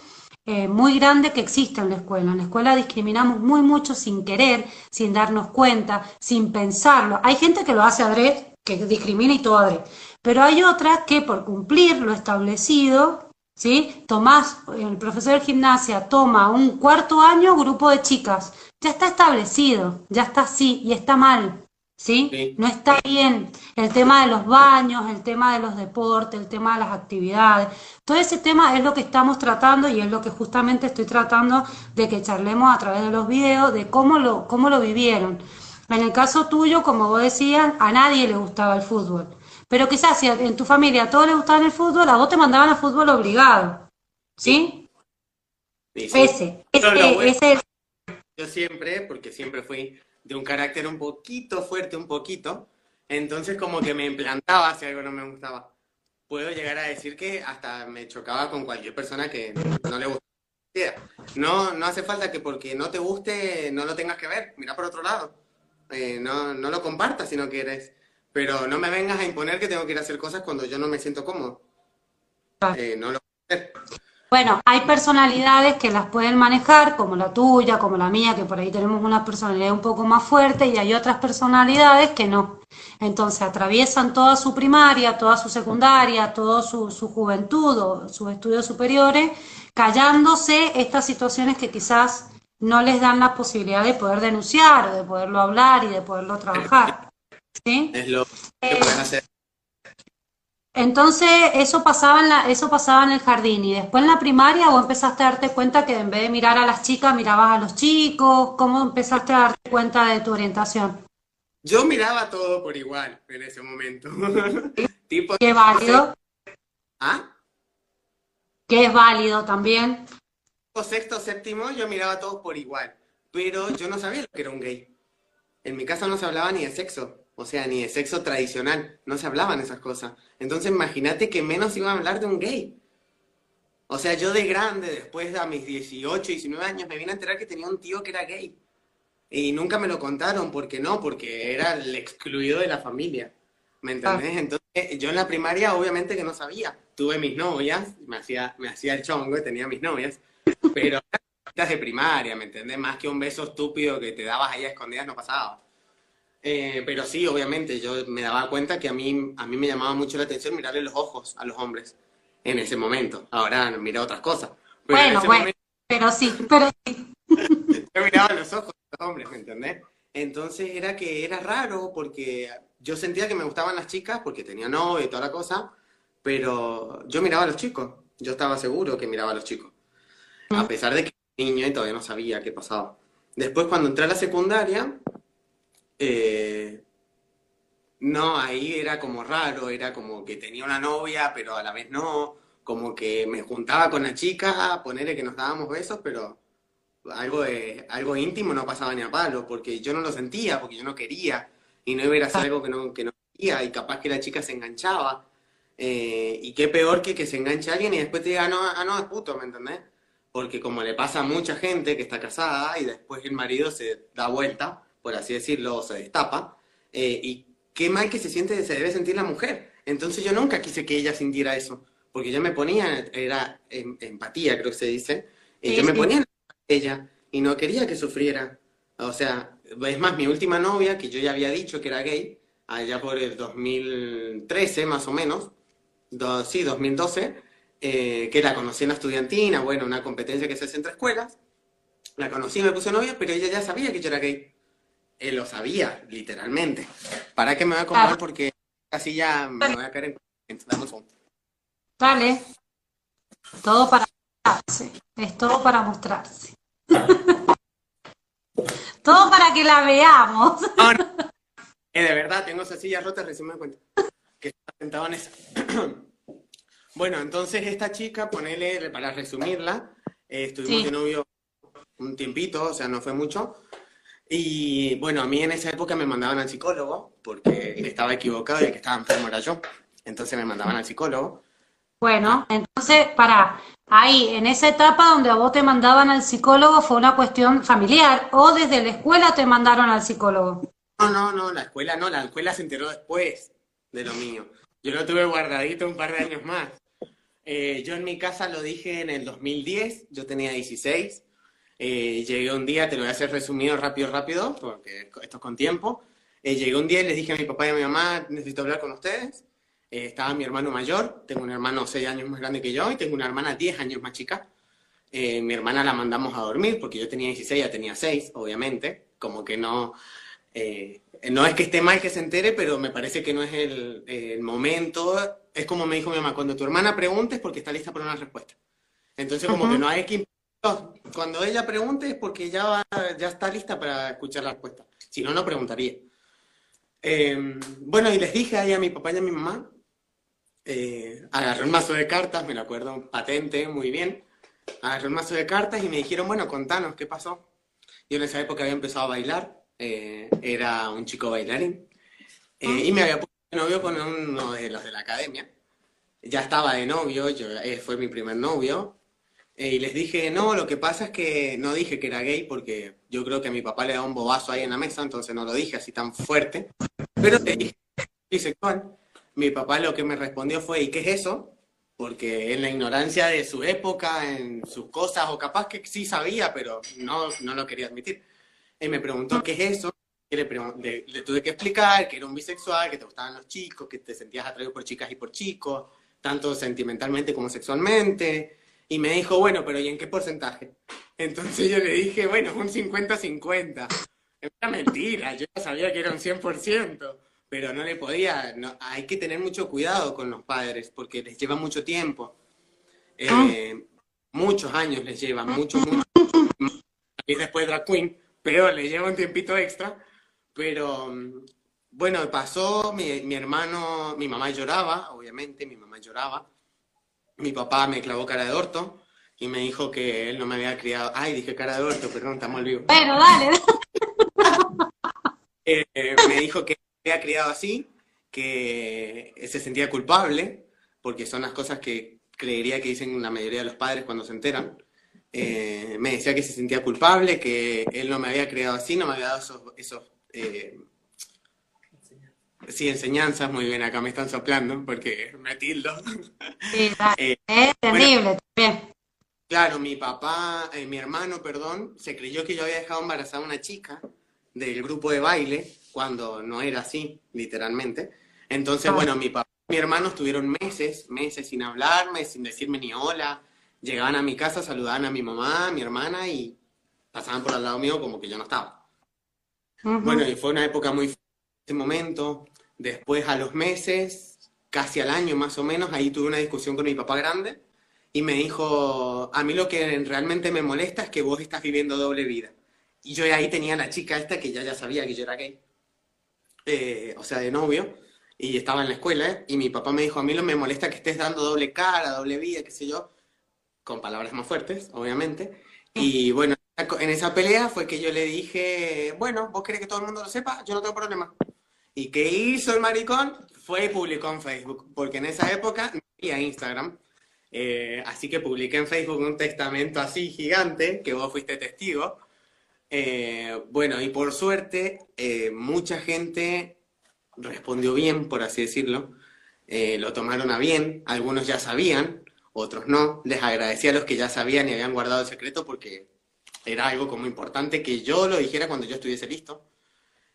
S2: eh, muy grande que existe en la escuela. En la escuela discriminamos muy mucho sin querer, sin darnos cuenta, sin pensarlo. Hay gente que lo hace adrede, que discrimina y todo adrede. Pero hay otras que por cumplir lo establecido, ¿sí? Tomás, el profesor de gimnasia toma un cuarto año grupo de chicas. Ya está establecido, ya está así y está mal. ¿Sí? No está bien el tema de los baños, el tema de los deportes, el tema de las actividades. Todo ese tema es lo que estamos tratando y es lo que justamente estoy tratando de que charlemos a través de los videos de cómo lo, cómo lo vivieron. En el caso tuyo, como vos decías, a nadie le gustaba el fútbol. Pero quizás si en tu familia a todos les gustaba el fútbol, a vos te mandaban al fútbol obligado. ¿Sí? Ese, ese, ese.
S3: Yo siempre, porque siempre fui de un carácter un poquito fuerte, un poquito, entonces como que me implantaba si algo no me gustaba. Puedo llegar a decir que hasta me chocaba con cualquier persona que no le gustaba. No, no hace falta que porque no te guste no lo tengas que ver, mira por otro lado. Eh, no, no lo compartas si no quieres. pero no me vengas a imponer que tengo que ir a hacer cosas cuando yo no me siento cómodo. Eh, no lo puedo hacer.
S2: Bueno, hay personalidades que las pueden manejar, como la tuya, como la mía, que por ahí tenemos una personalidad un poco más fuerte, y hay otras personalidades que no. Entonces atraviesan toda su primaria, toda su secundaria, toda su, su juventud o sus estudios superiores, callándose estas situaciones que quizás no les dan la posibilidad de poder denunciar o de poderlo hablar y de poderlo trabajar. ¿Sí?
S3: Es lo que pueden hacer.
S2: Entonces, eso pasaba, en la, eso pasaba en el jardín y después en la primaria vos empezaste a darte cuenta que en vez de mirar a las chicas, mirabas a los chicos. ¿Cómo empezaste a darte cuenta de tu orientación?
S3: Yo miraba todo por igual en ese momento. tipo,
S2: Qué válido,
S3: ¿Ah?
S2: que es válido también.
S3: Sexto, séptimo, yo miraba a todos por igual. Pero yo no sabía lo que era un gay. En mi casa no se hablaba ni de sexo. O sea, ni de sexo tradicional. No se hablaban esas cosas. Entonces, imagínate que menos iba a hablar de un gay. O sea, yo de grande, después de a mis 18, 19 años, me vine a enterar que tenía un tío que era gay. Y nunca me lo contaron, ¿por qué no? Porque era el excluido de la familia. ¿Me entendés? Entonces, yo en la primaria, obviamente que no sabía. Tuve mis novias, me hacía, me hacía el chongo y tenía mis novias. Pero de primaria, ¿me entendés? Más que un beso estúpido que te dabas ahí a escondidas, no pasaba. Eh, pero sí, obviamente, yo me daba cuenta que a mí, a mí me llamaba mucho la atención mirarle los ojos a los hombres en ese momento. Ahora mira otras cosas. Pero en
S2: Bueno, bueno,
S3: momento
S2: pero sí, pero sí.
S3: yo miraba los ojos de los hombres, ¿me entendés? Entonces era que era raro porque yo sentía que me gustaban las chicas porque tenía novio y toda la cosa, pero yo miraba a los chicos. Yo estaba seguro que miraba a los chicos. A pesar de que era niño y todavía no sabía qué pasaba. Después, cuando entré a la secundaria, eh, no, ahí era como raro, era como que tenía una novia, pero a la vez no, como que me juntaba con la chica, ponerle que nos dábamos besos, pero algo de, algo íntimo no pasaba ni a palo, porque yo no lo sentía, porque yo no quería, y no iba a ir a hacer algo que no, que no quería, y capaz que la chica se enganchaba. Eh, y qué peor que que se enganche a alguien y después te diga, ah, no, ah, no, es puto, ¿me entendés? Porque como le pasa a mucha gente que está casada y después el marido se da vuelta, por así decirlo, se destapa, eh, y qué mal que se siente, se debe sentir la mujer. Entonces yo nunca quise que ella sintiera eso, porque yo me ponía, era em- empatía, creo que se dice, y
S2: Sí,
S3: yo me ponía en ella y no quería que sufriera. O sea, es más, mi última novia, que yo ya había dicho que era gay, allá por el 2013 más o menos, do- sí, 2012, eh, que la conocí en la estudiantina, bueno, una competencia que se hace entre escuelas, la conocí, me puse novia, pero ella ya sabía que yo era gay. Lo sabía, literalmente. ¿Para qué me voy a comprar?
S2: Claro.
S3: Porque así ya me voy a caer en... Dame un segundo.
S2: Dale. Todo para mostrarse. Es todo para mostrarse. todo para que la veamos.
S3: No, no. Eh, de verdad, tengo esa silla rota, recién me cuenta. Que estaba sentado en esa. Bueno, entonces esta chica, ponele, para resumirla, eh, estuvimos
S2: Sí.
S3: de novio un tiempito, o sea, no fue mucho. Y bueno, a mí en esa época me mandaban al psicólogo, porque estaba equivocado y el que estaba enfermo era yo. Entonces me mandaban al psicólogo.
S2: Bueno, entonces, para ahí, en esa etapa donde a vos te mandaban al psicólogo, fue una cuestión familiar o desde la escuela te mandaron al psicólogo.
S3: No, no, no, la escuela no, la escuela se enteró después de lo mío. Yo lo tuve guardadito un par de años más. Eh, yo en mi casa lo dije en el 2010, yo tenía 16. Eh, llegué un día, te lo voy a hacer resumido rápido, rápido, porque esto es con tiempo. Eh, llegué un día y les dije a mi papá y a mi mamá, necesito hablar con ustedes. Eh, estaba mi hermano mayor, tengo un hermano 6 años más grande que yo y tengo una hermana 10 años más chica. Eh, mi hermana la mandamos a dormir porque yo tenía 16, ella tenía 6, obviamente. Como que no, eh, no es que esté mal que se entere, pero me parece que no es el, el momento. Es como me dijo mi mamá, cuando tu hermana pregunte es porque está lista para una respuesta. Entonces como
S2: Ujú.
S3: que no hay que... Cuando ella pregunte es porque ya, va- ya está lista para escuchar la respuesta. Si no, no preguntaría. Eh, bueno, y les dije ahí a mi papá y a mi mamá, eh, agarré un mazo de cartas, me lo acuerdo patente, muy bien. Agarré un mazo de cartas y me dijeron, bueno, contanos, ¿qué pasó? Yo en esa época había empezado a bailar, eh, era un chico bailarín, eh, y me había puesto de novio con uno de los de la academia. Ya estaba de novio, yo, eh, fue mi primer novio, y les dije, no, lo que pasa es que no dije que era gay porque yo creo que a mi papá le da un bobazo ahí en la mesa, entonces no lo dije así tan fuerte, pero le dije bisexual. Mi papá lo que me respondió fue, ¿y qué es eso? Porque en la ignorancia de su época, en sus cosas, o capaz que sí sabía, pero no, no lo quería admitir. Él me preguntó, ¿qué es eso? Y le, le, le, tuve que explicar que era un bisexual, que te gustaban los chicos, que te sentías atraído por chicas y por chicos, tanto sentimentalmente como sexualmente. Y me dijo, bueno, pero ¿y en qué porcentaje? Entonces yo le dije, bueno, un 50-50. Era mentira, yo sabía que era un 100%, pero no le podía, no, hay que tener mucho cuidado con los padres porque les lleva mucho tiempo. Eh, muchos años les lleva, muchos, muchos. Y después Drag Queen, pero le lleva un tiempito extra. Pero bueno, pasó, mi, mi hermano, mi mamá lloraba, obviamente, mi mamá lloraba. Mi papá me clavó cara de orto y me dijo que él no me había criado. Ay, dije cara de orto, perdón, estamos vivos.
S2: Bueno, dale.
S3: Eh, me dijo que me había criado así, que se sentía culpable, porque son las cosas que creería que dicen la mayoría de los padres cuando se enteran. Eh, me decía que se sentía culpable, que él no me había criado así, no me había dado esos, esos eh, sí, enseñanzas, muy bien, acá me están soplando porque me tildo.
S2: Sí, es terrible
S3: bueno,
S2: también.
S3: Claro, mi papá, eh, mi hermano, perdón, se creyó que yo había dejado embarazada a una chica del grupo de baile, cuando no era así, literalmente. Entonces,
S2: Ah.
S3: bueno, mi papá y mi hermano estuvieron meses, meses sin hablarme, sin decirme ni hola. Llegaban a mi casa, saludaban a mi mamá, a mi hermana y pasaban por al lado mío como que yo no estaba. Bueno, y fue una época muy ese momento. Después, a los meses, casi al año más o menos, ahí tuve una discusión con mi papá grande y me dijo, a mí lo que realmente me molesta es que vos estás viviendo doble vida. Y yo ahí tenía a la chica esta que ya, ya sabía que yo era gay, eh, o sea, de novio, y estaba en la escuela, ¿eh? y mi papá me dijo, a mí lo me molesta que estés dando doble cara, doble vida, qué sé yo, con palabras más fuertes, obviamente. Y bueno, en esa pelea fue que yo le dije, bueno, vos querés que todo el mundo lo sepa, yo no tengo problema. ¿Y qué hizo el maricón? Fue y publicó en Facebook, porque en esa época no había Instagram. Eh, así que publiqué en Facebook un testamento así gigante, que vos fuiste testigo. Eh, bueno, y por suerte, eh, mucha gente respondió bien, por así decirlo. Lo tomaron a bien, algunos ya sabían, otros no. Les agradecí a los que ya sabían y habían guardado el secreto porque era algo como importante que yo lo dijera cuando yo estuviese listo.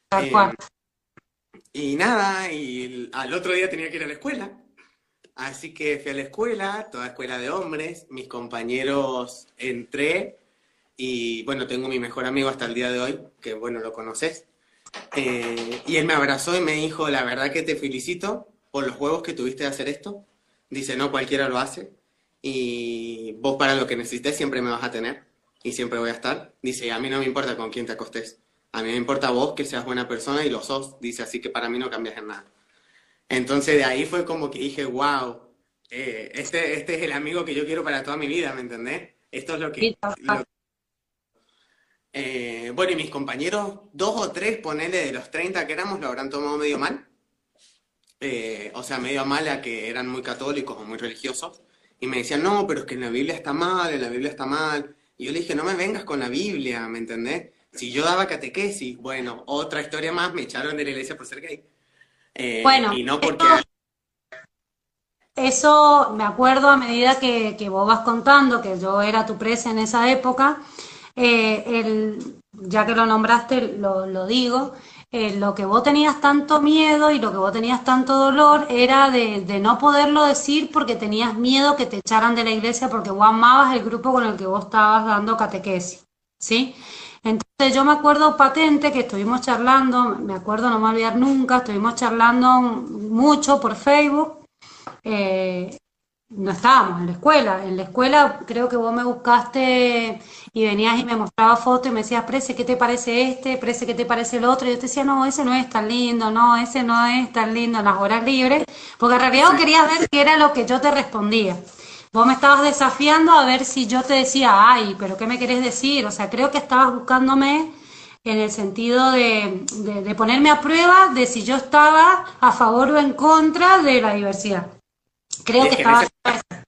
S2: Tal cual.
S3: Y nada, y al otro día tenía que ir a la escuela. Así que fui a la escuela, toda escuela de hombres, mis compañeros entré y bueno, tengo mi mejor amigo hasta el día de hoy, que bueno, lo conoces. Eh, y él me abrazó y me dijo, la verdad que te felicito por los juegos que tuviste de hacer esto. Dice, no cualquiera lo hace. Y vos para lo que necesites siempre me vas a tener y siempre voy a estar. Dice, a mí no me importa con quién te acostes. A mí me importa vos que seas buena persona y lo sos. Dice, así que para mí no cambias en nada. Entonces de ahí fue como que dije, wow, eh, este, este es el amigo que yo quiero para toda mi vida, ¿me entendés? Esto es lo que... Lo- Eh, bueno, y mis compañeros, dos o tres, ponele de los 30 que éramos, lo habrán tomado medio mal. Eh, o sea, medio mal a que eran muy católicos o muy religiosos. Y me decían, no, pero es que en la Biblia está mal, en la Biblia está mal. Y yo le dije, no me vengas con la Biblia, ¿me entendés? Si yo daba catequesis, bueno, otra historia más, me echaron de la iglesia por ser gay. Eh,
S2: Bueno,
S3: y no porque...
S2: esto- Eso me acuerdo a medida que, que vos vas contando, que yo era tu presa en esa época, eh, el, ya que lo nombraste, lo, lo digo, eh, lo que vos tenías tanto miedo y lo que vos tenías tanto dolor era de, de no poderlo decir porque tenías miedo que te echaran de la iglesia porque vos amabas el grupo con el que vos estabas dando catequesis, ¿sí? Entonces yo me acuerdo patente que estuvimos charlando, me acuerdo, no me voy a olvidar nunca, estuvimos charlando mucho por Facebook eh, no estábamos en la escuela. En la escuela creo que vos me buscaste y venías y me mostrabas fotos y me decías, Prece, ¿qué te parece este? Prece, ¿qué te parece el otro? Y yo te decía, no, ese no es tan lindo, no, ese no es tan lindo en las horas libres, porque en realidad vos querías ver qué era lo que yo te respondía. Vos me estabas desafiando a ver si yo te decía, ay, pero ¿qué me querés decir? O sea, creo que estabas buscándome en el sentido de, de- de ponerme a prueba de si yo estaba a favor o en contra de la diversidad. Creo
S3: Es
S2: que
S3: que en
S2: estaba...
S3: ese-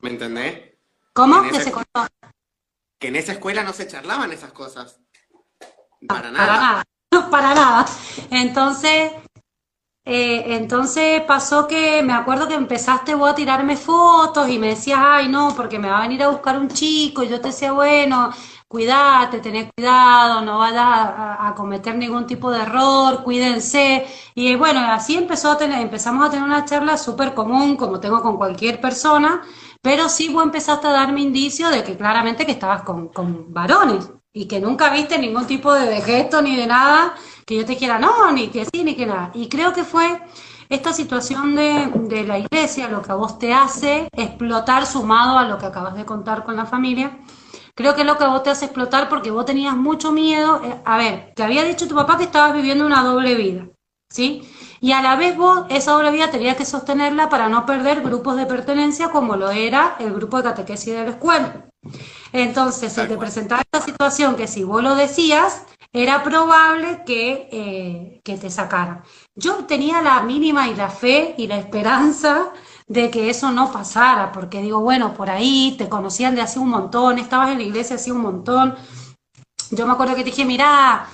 S3: ¿Me entendés?
S2: ¿Cómo?
S3: en
S2: Que
S3: ese-
S2: se cortó.
S3: Que en esa escuela no se charlaban esas cosas. Para
S2: Para
S3: nada.
S2: nada. Para nada. Entonces, Eh, entonces pasó que me acuerdo que empezaste vos a tirarme fotos y me decías, ay, no, porque me va a venir a buscar un chico. Y yo te decía, bueno, cuídate, tened cuidado, no vayas a, cometer ningún tipo de error, cuídense. Y bueno, así empezó a tener, empezamos a tener una charla súper común, como tengo con cualquier persona, pero sí vos empezaste a darme indicio de que claramente que estabas con, con varones y que nunca viste ningún tipo de gesto ni de nada que yo te dijera no, ni que sí, ni que nada. Y creo que fue esta situación de, de la iglesia lo que a vos te hace explotar sumado a lo que acabas de contar con la familia. Creo que es lo que a vos te hace explotar porque vos tenías mucho miedo. Eh, a ver, te había dicho tu papá que estabas viviendo una doble vida, ¿sí? Y a la vez vos esa doble vida tenías que sostenerla para no perder grupos de pertenencia como lo era el grupo de catequesis de la escuela. Entonces, se te presentaba esta situación que si vos lo decías, era probable que, eh, que te sacaran. Yo tenía la mínima y la fe y la esperanza de que eso no pasara, porque digo, bueno, por ahí te conocían de hace un montón, estabas en la iglesia hace un montón. Yo me acuerdo que te dije, mira,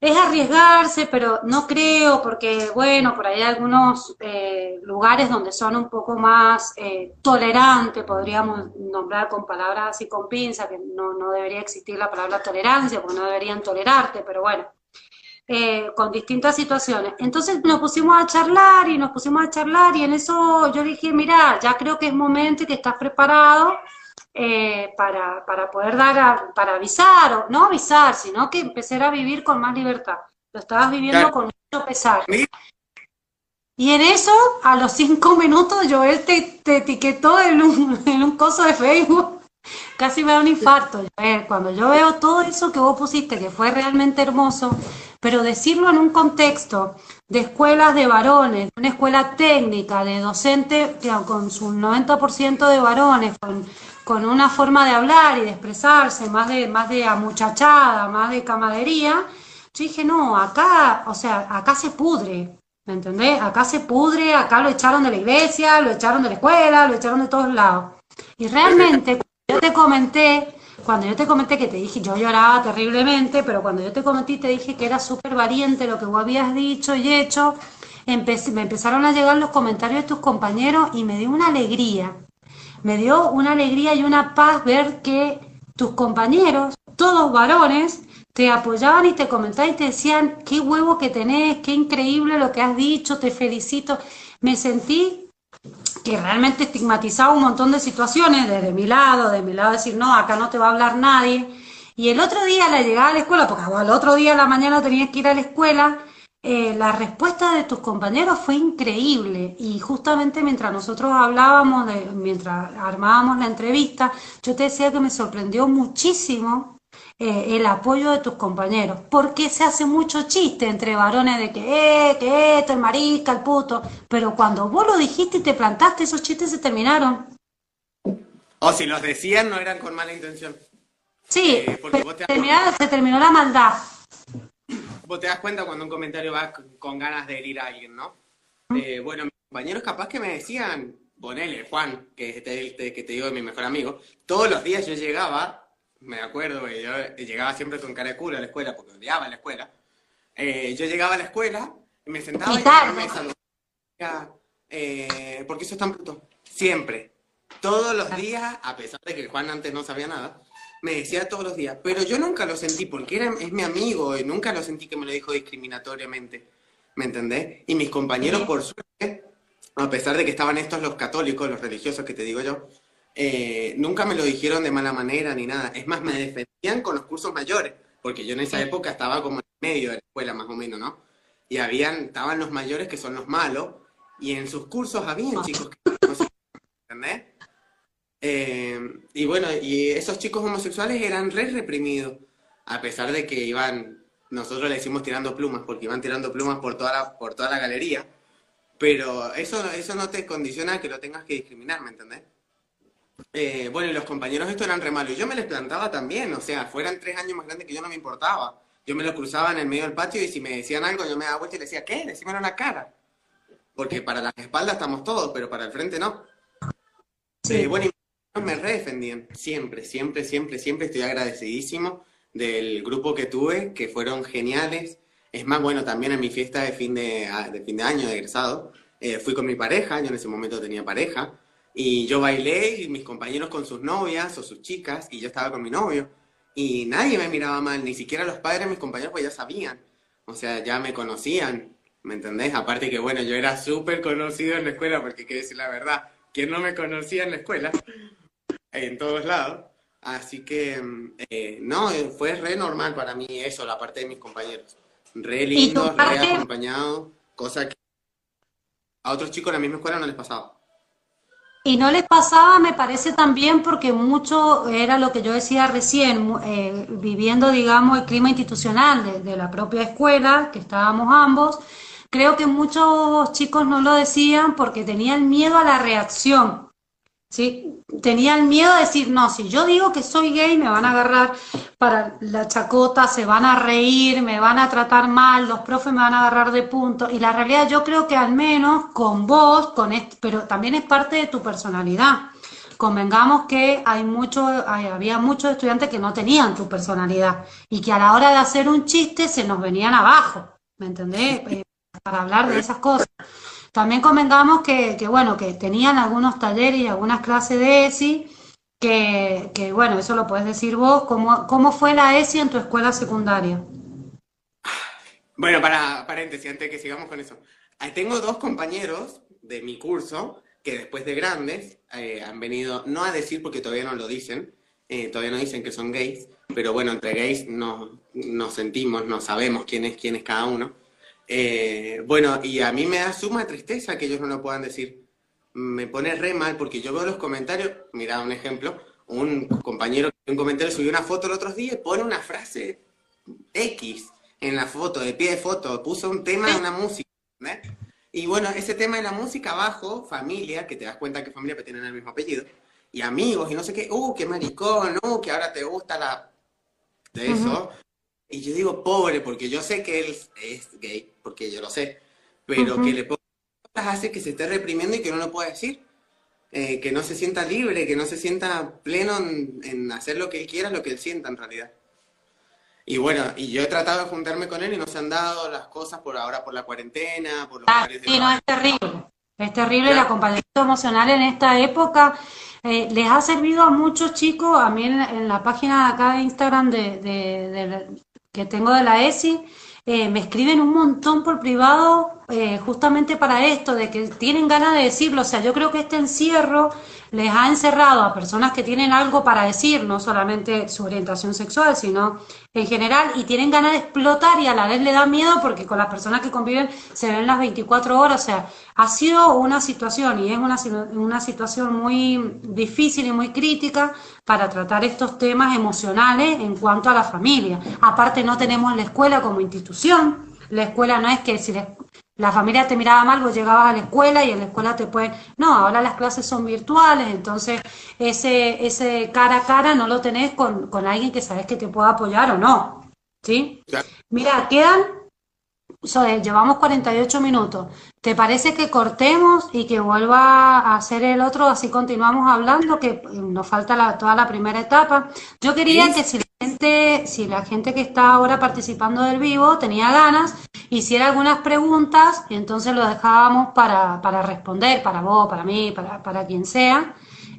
S2: es arriesgarse, pero no creo, porque bueno, por ahí hay algunos eh, lugares donde son un poco más eh, tolerantes, podríamos nombrar con palabras así con pinza, que no, no debería existir la palabra tolerancia, porque no deberían tolerarte, pero bueno, eh, con distintas situaciones. Entonces nos pusimos a charlar y nos pusimos a charlar y en eso yo dije, mira, ya creo que es momento y que estás preparado eh, para, para, poder dar, para avisar, o no avisar, sino que empezar a vivir con más libertad. Lo estabas viviendo con mucho pesar. Y en eso, a los cinco minutos, Joel te, te etiquetó en un, en un coso de Facebook. Casi me da un infarto. Cuando yo veo todo eso que vos pusiste, que fue realmente hermoso, pero decirlo en un contexto de escuelas de varones, una escuela técnica, de docente con su 90% de varones, con con una forma de hablar y de expresarse, más de, más de amuchachada, más de camadería, yo dije, no, acá, o sea, acá se pudre, ¿me entendés? Acá se pudre, acá lo echaron de la iglesia, lo echaron de la escuela, lo echaron de todos lados. Y realmente, cuando yo te comenté, cuando yo te comenté que te dije, yo lloraba terriblemente, pero cuando yo te comenté te dije que era súper valiente lo que vos habías dicho y hecho, me empezaron a llegar los comentarios de tus compañeros y me dio una alegría me dio una alegría y una paz ver que tus compañeros, todos varones, te apoyaban y te comentaban y te decían, qué huevo que tenés, qué increíble lo que has dicho, te felicito. Me sentí que realmente estigmatizaba un montón de situaciones desde mi lado, de mi lado decir, no, acá no te va a hablar nadie. Y el otro día la llegada a la escuela, porque el otro día a la mañana tenías que ir a la escuela, eh, la respuesta de tus compañeros fue increíble y justamente mientras nosotros hablábamos, de, mientras armábamos la entrevista, yo te decía que me sorprendió muchísimo eh, el apoyo de tus compañeros, porque se hace mucho chiste entre varones de que, eh, que esto, el marica, el puto, pero cuando vos lo dijiste y te plantaste, esos chistes se terminaron.
S3: O si los decían, no eran con mala intención.
S2: Sí, se terminó la maldad
S3: vos te das cuenta cuando un comentario va con ganas de herir a alguien, ¿no? Eh, bueno, mis compañeros capaz que me decían, ponele, Juan, que es este, que te digo mi mejor amigo, todos los días yo llegaba, me acuerdo, yo llegaba siempre con cara de culo a la escuela, porque odiaba la escuela, eh, yo llegaba a la escuela y me sentaba y, me saludaba, eh, porque eso es tan bruto, siempre, todos los días, a pesar de que Juan antes no sabía nada, me decía todos los días, pero yo nunca lo sentí porque era, es mi amigo y nunca lo sentí que me lo dijo discriminatoriamente, ¿me entendés? Y mis compañeros, por suerte, a pesar de que estaban estos los católicos, los religiosos que te digo yo, eh, nunca me lo dijeron de mala manera ni nada. Es más, me defendían con los cursos mayores, porque yo en esa época estaba como en medio de la escuela, más o menos, ¿no? Y habían, estaban los mayores que son los malos, y en sus cursos habían chicos que no ¿entendés? Eh, y bueno, y esos chicos homosexuales eran re reprimidos, a pesar de que iban, nosotros le decimos tirando plumas, porque iban tirando plumas por toda la, por toda la galería, pero eso, eso no te condiciona a que lo tengas que discriminar, ¿me entendés? Eh, bueno, y los compañeros estos eran re malos, y yo me les plantaba también, o sea, fueran tres años más grandes que yo no me importaba. Yo me los cruzaba en el medio del patio y si me decían algo, yo me daba vuelta y le decía, ¿qué? Decímelo en la cara. Porque para las espaldas estamos todos, pero para el frente no. Sí. Eh, bueno, me redefendían, siempre, siempre, siempre, siempre estoy agradecidísimo del grupo que tuve, que fueron geniales. Es más, bueno, también en mi fiesta de fin de, a- de fin de año, de egresado, eh, fui con mi pareja, yo en ese momento tenía pareja, y yo bailé y mis compañeros con sus novias o sus chicas, y yo estaba con mi novio, y nadie me miraba mal, ni siquiera los padres de mis compañeros, pues ya sabían, o sea, ya me conocían, ¿me entendés? Aparte que, bueno, yo era súper conocido en la escuela, porque hay que decir la verdad, ¿quién no me conocía en la escuela? En todos lados. Así que, mm, eh, no, eh, fue re normal para mí eso, la parte de mis compañeros. Re
S2: ¿Y tu
S3: lindos, re acompañados, cosa que a otros chicos en la misma escuela no les pasaba.
S2: Y no les pasaba, me parece también, porque mucho era lo que yo decía recién, eh, viviendo, digamos, el clima institucional de, de la propia escuela, que estábamos ambos, creo que muchos chicos no lo decían porque tenían miedo a la reacción, ¿sí? Tenían miedo a decir, no, si yo digo que soy gay, me van a agarrar para la chacota, se van a reír, me van a tratar mal, los profes me van a agarrar de punto. Y la realidad yo creo que al menos con vos, con este, pero también es parte de tu personalidad. Convengamos que hay mucho, hay- había muchos estudiantes que no tenían tu personalidad y que a la hora de hacer un chiste se nos venían abajo, ¿me entendés? Eh, para hablar de esas cosas. También convengamos que, bueno, que tenían algunos talleres y algunas clases de ESI, que, bueno, eso lo puedes decir vos, ¿cómo, cómo fue la ESI en tu escuela secundaria?
S3: Bueno, para paréntesis, antes de que sigamos con eso. Ahí tengo dos compañeros de mi curso que después de grandes eh, han venido, no a decir porque todavía no lo dicen, eh, todavía no dicen que son gays, pero bueno, entre gays nos, nos sentimos, no sabemos quién es quién es cada uno. Eh, bueno, y a mí me da suma tristeza que ellos no lo puedan decir. Me pone re mal porque yo veo los comentarios, mira un ejemplo, un compañero en un comentario subió una foto el otro día y pone una frase X en la foto, de pie de foto, puso un tema de una música, ¿né? Y bueno, ese tema de la música abajo, familia, que te das cuenta que familia pero tienen el mismo apellido, y amigos, y no sé qué, uh, qué maricón, uh, que ahora te gusta la... de eso. Y yo digo, pobre, porque yo sé que él es gay, porque yo lo sé, pero
S2: Ujú.
S3: que le ponga hace que se esté reprimiendo y que no lo pueda decir. Eh, que no se sienta libre, que no se sienta pleno en, en hacer lo que él quiera, lo que él sienta en realidad. Y bueno, y yo he tratado de juntarme con él y no se han dado las cosas por ahora, por la cuarentena, por los
S2: Ah,
S3: de
S2: sí, no, es terrible. Es terrible el
S3: Claro.
S2: acompañamiento emocional en esta época. Eh, les ha servido a muchos chicos, a mí en, en la página de acá de Instagram de, de- de que tengo de la ESI, eh, me escriben un montón por privado eh, justamente para esto, de que tienen ganas de decirlo. O sea, yo creo que este encierro les ha encerrado a personas que tienen algo para decir, no solamente su orientación sexual, sino en general, y tienen ganas de explotar y a la vez le da miedo porque con las personas que conviven se ven las 24 horas. O sea, ha sido una situación y es una, una situación muy difícil y muy crítica para tratar estos temas emocionales en cuanto a la familia. Aparte, no tenemos la escuela como institución. La escuela no es que si la, la familia te miraba mal, vos llegabas a la escuela y en la escuela te pueden... No, ahora las clases son virtuales, entonces ese, ese cara a cara no lo tenés con, con alguien que sabes que te pueda apoyar o no. ¿Sí? Mira, quedan... so, eh, llevamos 48 minutos. ¿Te parece que cortemos y que vuelva a hacer el otro? Así continuamos hablando, que nos falta la- toda la primera etapa. Yo quería que si gente, si la gente que está ahora participando del vivo tenía ganas, hiciera algunas preguntas y entonces lo dejábamos para, para responder, para vos, para mí, para, para quien sea.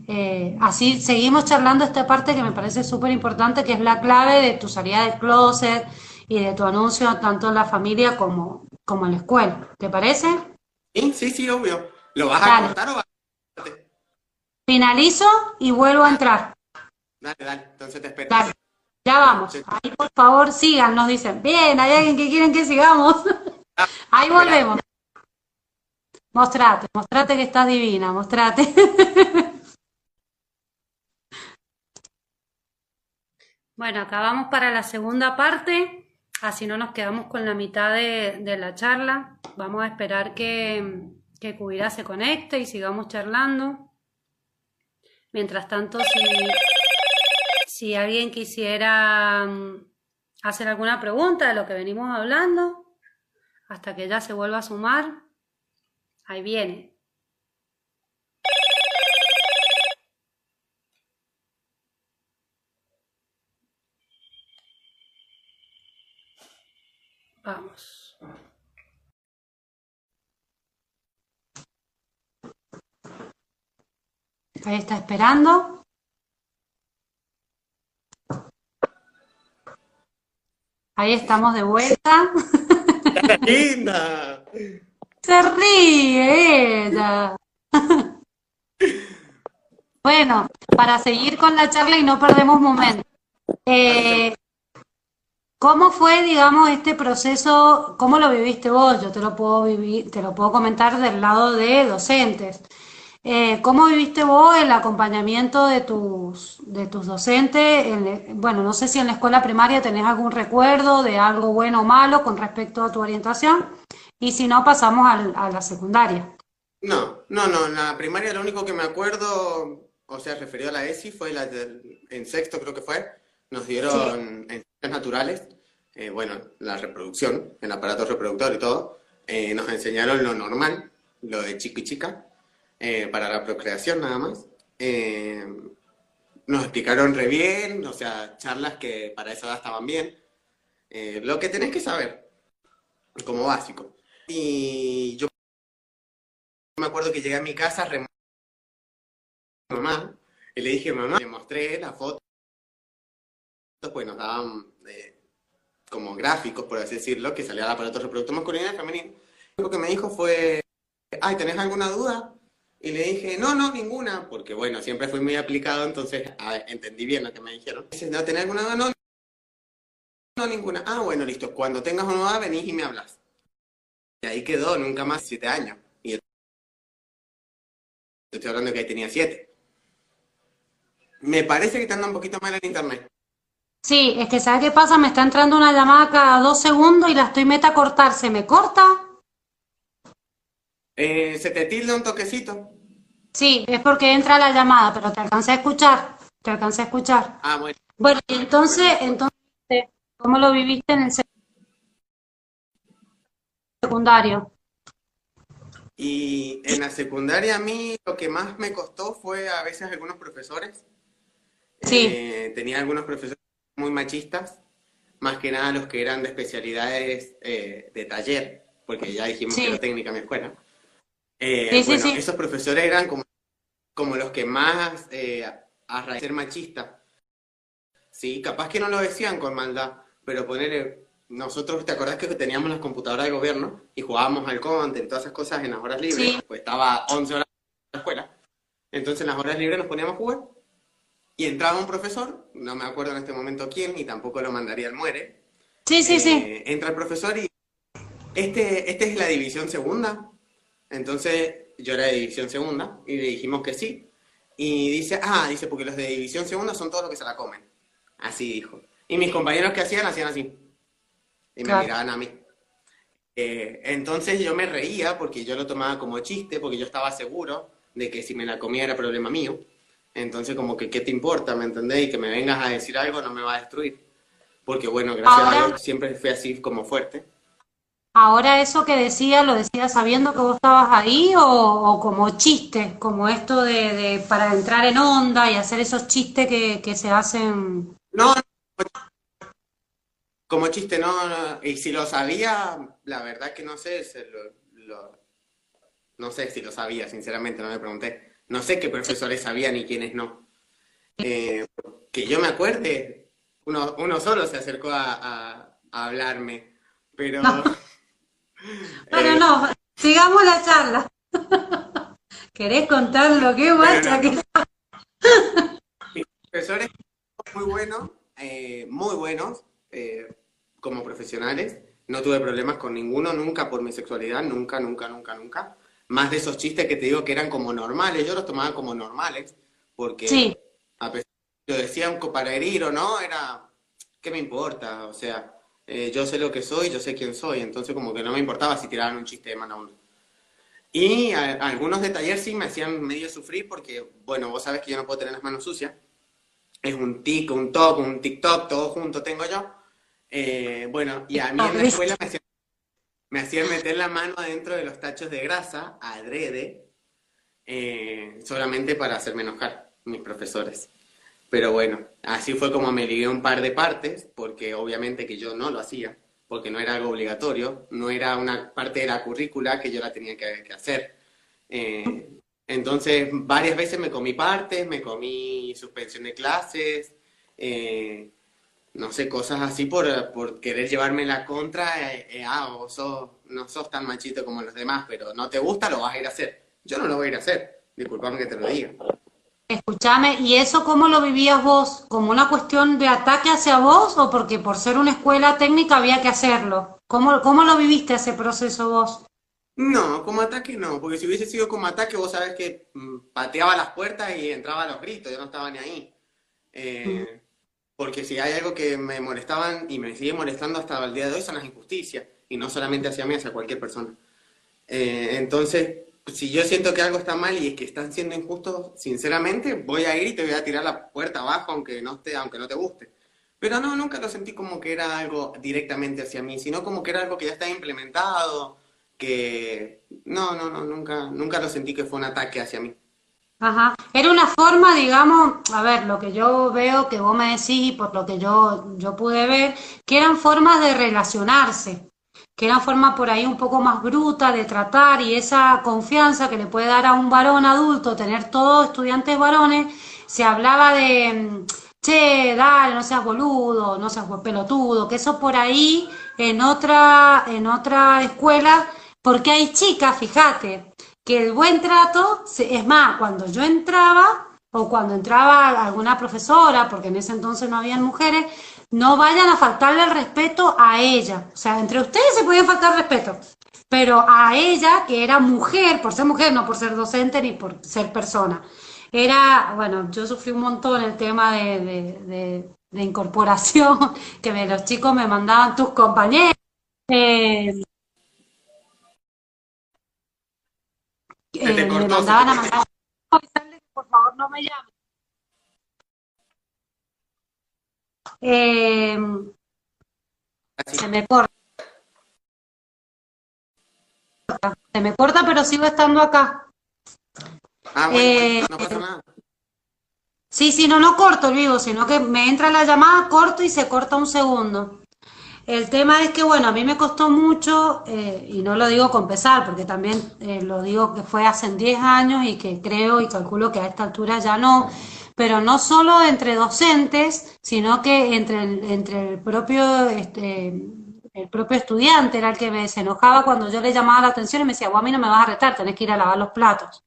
S2: Eh, así seguimos charlando esta parte que me parece súper importante, que es la clave de tu salida del closet y de tu anuncio tanto en la familia como, como en la escuela. ¿Te parece?
S3: Sí, sí, sí, obvio. ¿Lo vas a cortar o vas a?
S2: Finalizo y vuelvo a entrar.
S3: Dale, dale, entonces te espero.
S2: Dale, ya vamos. Ahí por favor sigan, nos dicen. Bien, hay alguien que quieren que sigamos. Ahí volvemos. Mostrate, mostrate que estás divina, mostrate. Bueno, acá vamos para la segunda parte, así no nos quedamos con la mitad de, de la charla. Vamos a esperar que, que Cubira se conecte y sigamos charlando. Mientras tanto, si, si alguien quisiera mm, hacer alguna pregunta de lo que venimos hablando, hasta que ella se vuelva a sumar, ahí viene.
S4: Vamos.
S2: Ahí está esperando. Ahí estamos de vuelta.
S3: ¡Linda!
S2: Se ríe ella. Bueno, para seguir con la charla y no perdemos momento. Eh, ¿Cómo fue, digamos, este proceso? ¿Cómo lo viviste vos? Yo te lo puedo vivir, te lo puedo comentar del lado de docentes. Eh, ¿cómo viviste vos el acompañamiento de tus, de tus docentes? En- bueno, no sé si en la escuela primaria tenés algún recuerdo de algo bueno o malo con respecto a tu orientación, y si no, pasamos al- a la secundaria.
S3: No, no, no, en la primaria lo único que me acuerdo, o sea, referido a la ESI, fue la del- en sexto creo que fue, nos dieron en ciencias naturales, eh, bueno, la reproducción, el aparato reproductor y todo, eh, nos enseñaron lo normal, lo de chico y chica, eh, para la procreación nada más. Eh, nos explicaron re bien, o sea, charlas que para esa edad estaban bien, eh, lo que tenés que saber, como básico. Y yo me acuerdo que llegué a mi casa, re mamá, y le dije, mamá, le mostré la foto, pues nos daban eh, como gráficos, por así decirlo, que salía el aparato reproductor masculino y femenino. Lo que me dijo fue, ay, ¿tenés alguna duda? Y le dije, no, no, ninguna, porque bueno, siempre fui muy aplicado, entonces ver, entendí bien lo que me dijeron. Dice, ¿no tenés alguna duda? No, no, ninguna. Ah, bueno, listo, cuando tengas una duda venís y me hablas. Y ahí quedó, nunca más, siete años. Y yo estoy hablando que ahí tenía siete. Me parece que te anda un poquito mal el internet.
S2: Sí, es que ¿sabes qué pasa? Me está entrando una llamada cada dos segundos y la estoy meta a cortar. ¿Se me corta?
S3: Eh, ¿se te tilda un toquecito?
S2: Sí, es porque entra la llamada, pero te alcancé a escuchar. Te alcancé a escuchar.
S3: Ah, bueno.
S2: Bueno, y entonces, entonces, ¿cómo lo viviste en el sec- secundario?
S3: Y en la secundaria a mí lo que más me costó fue a veces algunos profesores.
S2: Sí.
S3: Eh, tenía algunos profesores muy machistas, más que nada los que eran de especialidades eh, de taller, porque ya dijimos
S2: Sí.
S3: que era técnica mi escuela. Eh,
S2: Sí, sí,
S3: bueno,
S2: sí.
S3: esos profesores eran como, como los que más, eh, a raíz de ser machista, sí, capaz que no lo decían con maldad, pero poner, nosotros, ¿te acordás que teníamos las computadoras de gobierno y jugábamos al counter y todas esas cosas en las horas libres?
S2: Sí.
S3: Pues estaba 11 horas en la escuela. Entonces en las horas libres nos poníamos a jugar y entraba un profesor, no me acuerdo en este momento quién, y tampoco lo mandaría al muere.
S2: Sí, sí, sí.
S3: Eh, entra el profesor y este, este es la división segunda. Entonces yo era de división segunda y le dijimos que sí. Y dice, ah, dice, porque los de división segunda son todos los que se la comen. Así dijo. Y mis compañeros que hacían, hacían así. Y me
S2: Claro.
S3: miraban a mí. Eh, entonces yo me reía porque yo lo tomaba como chiste, porque yo estaba seguro de que si me la comía era problema mío. Entonces como que, ¿qué te importa? ¿Me entendés? Y que me vengas a decir algo no me va a destruir. Porque bueno, gracias
S2: Ahora-
S3: a Dios siempre fui así como fuerte.
S2: Ahora eso que decía, ¿lo decía sabiendo que vos estabas ahí o, o como chiste? Como esto de, de para entrar en onda y hacer esos chistes que, que se hacen.
S3: No, no, como chiste, no, no. Y si lo sabía, la verdad que no sé, se lo, lo- no sé si lo sabía, sinceramente, no me pregunté. No sé qué profesores sabían y quiénes no. Eh, que yo me acuerde, uno, uno solo se acercó a, a- a hablarme, pero...
S2: Bueno,
S3: eh,
S2: no, sigamos la charla. ¿Querés contar lo que guacha que
S3: profesores muy buenos, eh, muy buenos, eh, como profesionales. No tuve problemas con ninguno, nunca por mi sexualidad, nunca, nunca, nunca, nunca. Más de esos chistes que te digo que eran como normales, yo los tomaba como normales, porque
S2: Sí.
S3: a pesar de que lo decían para herir o no, era, ¿qué me importa? O sea, eh, yo sé lo que soy, yo sé quién soy, entonces como que no me importaba si tiraban un chiste de mano a uno. Y a- algunos de taller sí me hacían medio sufrir porque, bueno, vos sabés que yo no puedo tener las manos sucias. Es un tic, un toc, un TikTok, todo junto tengo yo. Eh, bueno, y a mí en la escuela me hacían, me hacían meter la mano adentro de los tachos de grasa, adrede, eh, solamente para hacerme enojar mis profesores. Pero bueno, así fue como me ligué un par de partes, porque obviamente que yo no lo hacía, porque no era algo obligatorio, no era una parte de la currícula que yo la tenía que, hacer. Eh, entonces, varias veces me comí partes, me comí suspensión de clases, eh, no sé, cosas así por, por querer llevarme la contra. Eh, eh, ah, vos sos- no sos tan machito como los demás, pero no te gusta, lo vas a ir a hacer. Yo no lo voy a ir a hacer, disculpame que te lo diga.
S2: Escúchame, ¿y eso cómo lo vivías vos? ¿Como una cuestión de ataque hacia vos o porque por ser una escuela técnica había que hacerlo? ¿Cómo, cómo lo viviste ese proceso vos?
S3: No, como ataque no, porque si hubiese sido como ataque, vos sabés que mm, pateaba las puertas y entraba a los gritos, yo no estaba ni ahí. Eh, porque si hay algo que me molestaban y me sigue molestando hasta el día de hoy son las injusticias, y no solamente hacia mí, hacia cualquier persona. Eh, entonces, si yo siento que algo está mal y es que están siendo injustos, sinceramente, voy a ir y te voy a tirar la puerta abajo aunque no esté, aunque no te guste. Pero no, nunca lo sentí como que era algo directamente hacia mí, sino como que era algo que ya estaba implementado, que no, no, no, nunca, nunca lo sentí que fue un ataque hacia mí.
S2: Ajá. Era una forma, digamos, a ver, lo que yo veo que vos me decís y por lo que yo, yo pude ver, que eran formas de relacionarse, que eran formas por ahí un poco más brutas de tratar y esa confianza que le puede dar a un varón adulto, tener todos estudiantes varones, se hablaba de, mm, che, dale, no seas boludo, no seas pelotudo, que eso por ahí en otra, en otra escuela, porque hay chicas, fíjate, que el buen trato, es más, cuando yo entraba o cuando entraba alguna profesora, porque en ese entonces no habían mujeres, no vayan a faltarle el respeto a ella. O sea, entre ustedes se podían faltar respeto, pero a ella, que era mujer, por ser mujer, no por ser docente ni por ser persona. Era, bueno, yo sufrí un montón el tema de, de, de- de incorporación, que me- los chicos me mandaban tus compañeros. eh, eh, me mandaban a mandar por favor no me llame. Eh, se me corta, se me corta, pero sigo estando acá.
S3: Ah, bueno,
S2: Eh,
S3: no pasa nada.
S2: Sí, sí, no, no corto el vivo, sino que me entra la llamada, corto y se corta un segundo. El tema es que, bueno, a mí me costó mucho, eh, y no lo digo con pesar, porque también eh, lo digo que fue hace 10 años y que creo y calculo que a esta altura ya no, pero no solo entre docentes, sino que entre el, entre el propio, este, el propio estudiante era el que me se enojaba cuando yo le llamaba la atención y me decía, vos a mí no me vas a retar, tenés que ir a lavar los platos.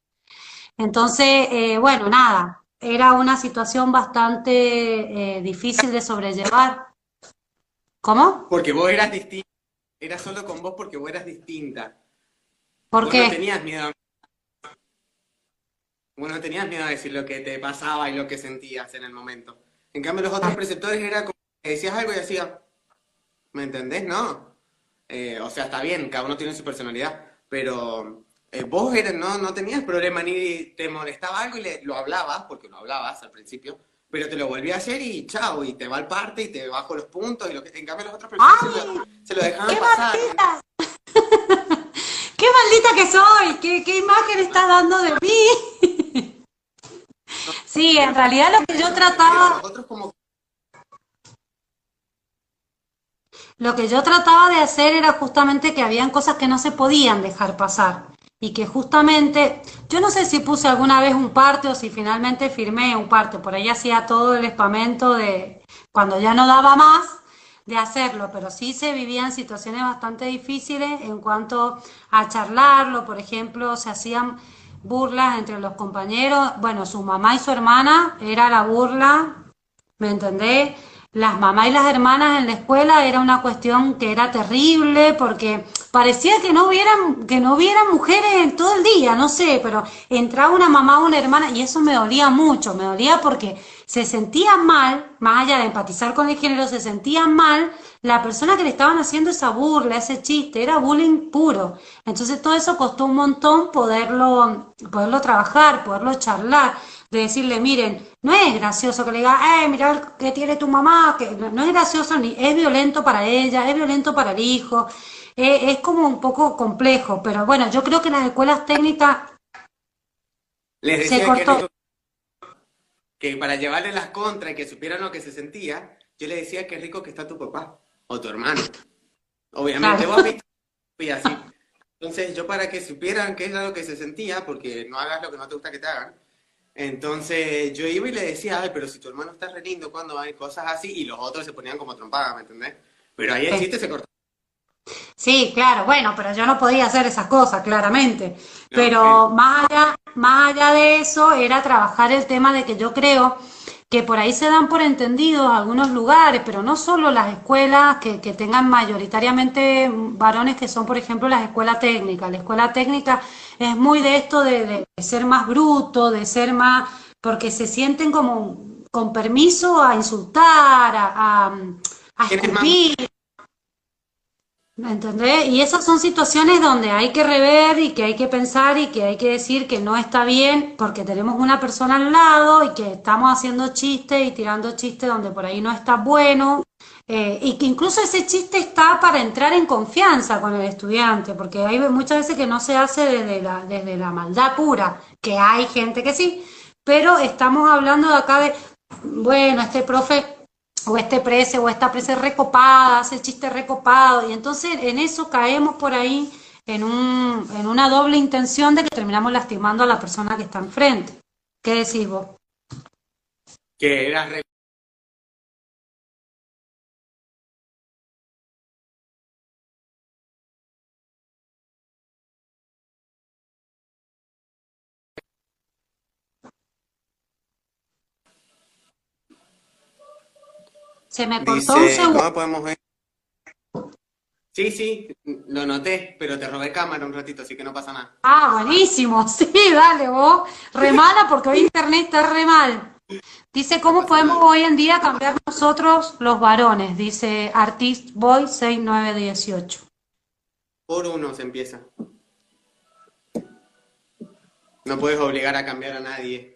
S2: Entonces, eh, bueno, nada, era una situación bastante eh, difícil de sobrellevar. ¿Cómo?
S3: Porque vos eras distinta. Era solo con vos porque vos eras distinta.
S2: ¿Por
S3: Vos no
S2: qué?
S3: tenías miedo. Vos no tenías miedo a decir lo que te pasaba y lo que sentías en el momento. En cambio, los otros preceptores era como que decías algo y hacía. ¿Me entendés? No. Eh, o sea, está bien, cada uno tiene su personalidad. Pero eh, vos eras- no, no tenías problema ni te molestaba algo y le- lo hablabas, porque lo hablabas al principio, pero te lo volví a hacer y chao, y te va al parte y te bajo los puntos. Y lo que, en cambio, los otros se lo, se lo dejaban
S2: ¡Qué
S3: pasar.
S2: maldita! ¡Qué maldita que soy! ¿Qué, qué imagen estás dando de mí? Sí, en realidad lo que yo trataba, lo que yo trataba de hacer era justamente que habían cosas que no se podían dejar pasar y que justamente, yo no sé si puse alguna vez un parte o si finalmente firmé un parte, por ahí hacía todo el espamento de cuando ya no daba más de hacerlo, pero sí se vivían situaciones bastante difíciles en cuanto a charlarlo, por ejemplo, se hacían burlas entre los compañeros, bueno, su mamá y su hermana era la burla, ¿Me entendés? Las mamás y las hermanas en la escuela era una cuestión que era terrible porque parecía que no hubieran, que no hubiera mujeres en todo el día, no sé, pero entraba una mamá o una hermana y eso me dolía mucho, me dolía porque se sentía mal, más allá de empatizar con el género, se sentía mal la persona que le estaban haciendo esa burla, ese chiste, era bullying puro. Entonces todo eso costó un montón poderlo, poderlo trabajar, poderlo charlar de decirle, miren, no es gracioso que le diga, eh, mira que tiene tu mamá, que no, no es gracioso ni es violento para ella, es violento para el hijo, eh, es como un poco complejo, pero bueno, yo creo que las escuelas técnicas
S3: les
S2: Se
S3: que,
S2: cortó.
S3: que para llevarle las contras y que supieran lo que se sentía, yo le decía que rico que está tu papá o tu hermano. Obviamente,
S2: Claro.
S3: vos viste, fui así. Entonces, yo para que supieran qué era lo que se sentía, porque no hagas lo que no te gusta que te hagan, entonces yo iba y le decía, ay, pero si tu hermano está re lindo, ¿cuándo van? Cosas así, y los otros se ponían como trompadas, ¿me entendés? Pero ahí el chiste se cortó.
S2: Sí, claro, bueno, pero yo no podía hacer esas cosas, claramente.
S3: No,
S2: Pero
S3: eh.
S2: más allá, más allá de eso, era trabajar el tema de que yo creo que por ahí se dan por entendidos algunos lugares, pero no solo las escuelas que, que tengan mayoritariamente varones que son, por ejemplo, las escuelas técnicas. La escuela técnica es muy de esto de, de ser más bruto, de ser más, porque se sienten como con permiso a insultar, a, a, a escupir. ¿Me entendés? Y esas son situaciones donde hay que rever y que hay que pensar y que hay que decir que no está bien porque tenemos una persona al lado y que estamos haciendo chistes y tirando chistes donde por ahí no está bueno. eh, y que incluso ese chiste está para entrar en confianza con el estudiante, porque hay muchas veces que no se hace desde la, desde la maldad pura, que hay gente que sí, pero estamos hablando de acá de, bueno, este profe o este prese o esta prese recopada, hace el chiste recopado, y entonces en eso caemos por ahí en un, en una doble intención de que terminamos lastimando a la persona que está enfrente. ¿Qué decís vos?
S3: Que era
S2: Se me cortó un segundo.
S3: ¿cómo podemos ver? Sí, sí, lo noté, pero te robé cámara un ratito, así que no pasa nada.
S2: Ah, buenísimo. Sí, dale vos. Re mala porque hoy internet está re mal. Dice, ¿cómo podemos hoy en día cambiar nosotros los varones? Dice Artist Boy 6918.
S3: Por uno se empieza. No puedes obligar a cambiar a nadie.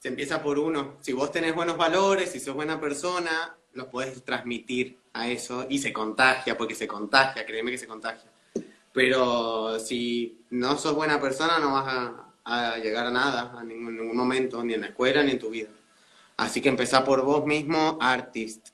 S3: Se empieza por uno. Si vos tenés buenos valores, si sos buena persona, los podés transmitir a eso y se contagia, porque se contagia, créeme que se contagia. Pero si no sos buena persona, no vas a, llegar a nada, a ningún, ningún momento, ni en la escuela, ni en tu vida. Así que empezá por vos mismo, artist.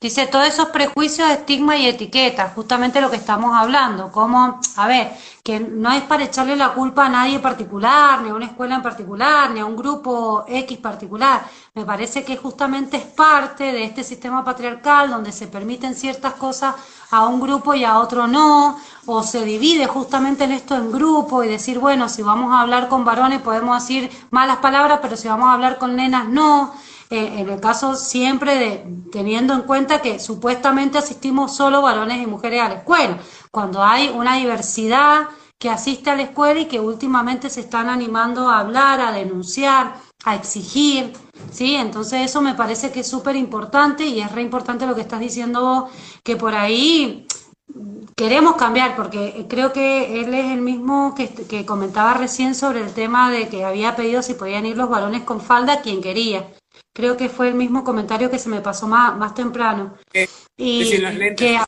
S2: Dice, todos esos prejuicios, estigma y etiquetas, justamente lo que estamos hablando, como, a ver, que no es para echarle la culpa a nadie en particular, ni a una escuela en particular, ni a un grupo X particular. Me parece que justamente es parte de este sistema patriarcal donde se permiten ciertas cosas a un grupo y a otro no, o se divide justamente en esto en grupo y decir, bueno, si vamos a hablar con varones podemos decir malas palabras, pero si vamos a hablar con nenas no. Eh, en el caso siempre de teniendo en cuenta que supuestamente asistimos solo varones y mujeres a la escuela, cuando hay una diversidad que asiste a la escuela y que últimamente se están animando a hablar, a denunciar, a exigir, ¿sí? Entonces eso me parece que es súper importante y es re importante lo que estás diciendo vos, que por ahí queremos cambiar, porque creo que él es el mismo que, que comentaba recién sobre el tema de que había pedido si podían ir los varones con falda quien quería. Creo que fue el mismo comentario que se me pasó más, más temprano.
S3: Eh,
S2: Y
S3: decir los lentes.
S2: que a-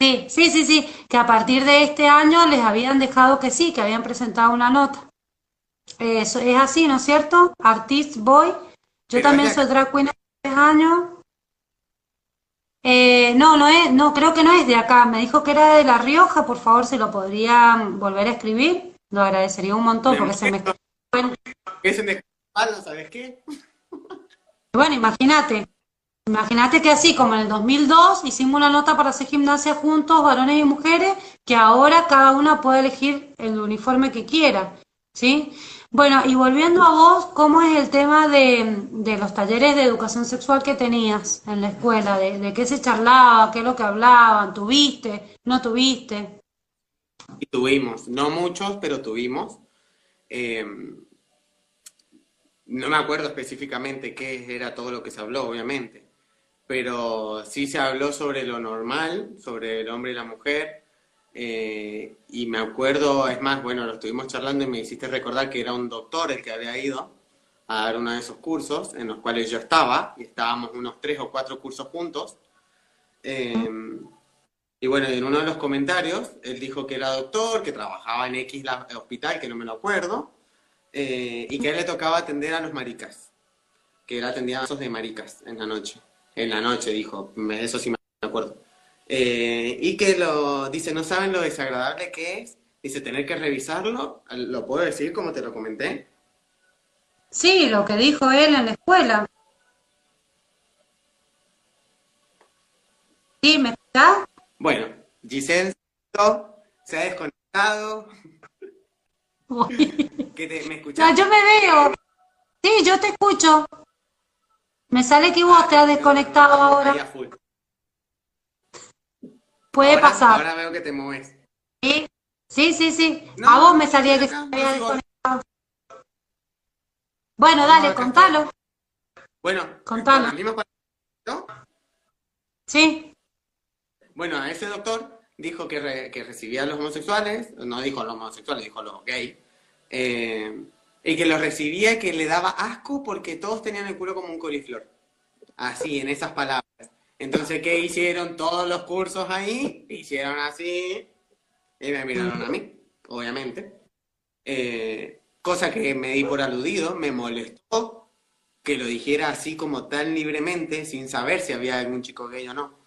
S2: sí, sí, sí, sí, que a partir de este año les habían dejado que sí, que habían presentado una nota. Eso es así, ¿no es cierto? Artist Boy. Yo
S3: Pero
S2: también
S3: es de
S2: soy drag queen hace tres años. Eh, no, no es, no, creo que no es de acá. Me dijo que era de La Rioja, por favor, si lo podrían volver a escribir. Lo agradecería un montón porque se me... Bueno,
S3: ¿Qué se me espalda, ¿sabes qué?
S2: Bueno, imagínate. Imagínate que así como en el 2002 hicimos una nota para hacer gimnasia juntos, varones y mujeres, que ahora cada una puede elegir el uniforme que quiera, ¿sí? Bueno, y volviendo a vos, ¿cómo es el tema de, de los talleres de educación sexual que tenías en la escuela? ¿De, de qué se charlaba? ¿Qué es lo que hablaban? ¿Tuviste? ¿No tuviste?
S3: Y tuvimos, no muchos, pero tuvimos. Eh, no me acuerdo específicamente qué era todo lo que se habló, obviamente, pero sí se habló sobre lo normal, sobre el hombre y la mujer. eh, y me acuerdo, es más, bueno, lo estuvimos charlando y me hiciste recordar que era un doctor el que había ido a dar uno de esos cursos en los cuales yo estaba, y estábamos unos tres o cuatro cursos juntos. Eh, y bueno, en uno de los comentarios, él dijo que era doctor, que trabajaba en X hospital, que no me lo acuerdo, eh, y que a él le tocaba atender a los maricas, que él atendía a esos de maricas en la noche. en la noche, dijo, eso sí me acuerdo. Eh, y que lo, dice, no saben lo desagradable que es, dice, tener que revisarlo, ¿lo puedo decir como te lo comenté?
S2: Sí, lo que dijo él en la escuela. ¿Sí? ¿Me escuchás?
S3: Bueno, Giselle se ha desconectado, que te, ¿me
S2: No,
S3: escuchás?
S2: yo me veo. Sí, yo te escucho. Me sale que vos te has desconectado ahora. Puede
S3: Ahora-
S2: pasar.
S3: Ahora veo que te mueves.
S2: Sí, sí, sí. sí.
S3: No,
S2: A vos me
S3: no,
S2: salía que se había
S3: no
S2: desconectado. Bueno,
S3: No,
S2: dale, contalo.
S3: Bueno,
S2: Contalo.
S3: ¿no?
S2: Sí,
S3: Bueno, a ese doctor dijo que, re- que recibía a los homosexuales, no dijo a los homosexuales, dijo a los gays, eh, y que los recibía y que le daba asco porque todos tenían el culo como un coliflor. Así, en esas palabras. Entonces, ¿qué hicieron todos los cursos ahí? Hicieron así y me miraron a mí, obviamente. Eh, cosa que me di por aludido, me molestó que lo dijera así como tan libremente, sin saber si había algún chico gay o no.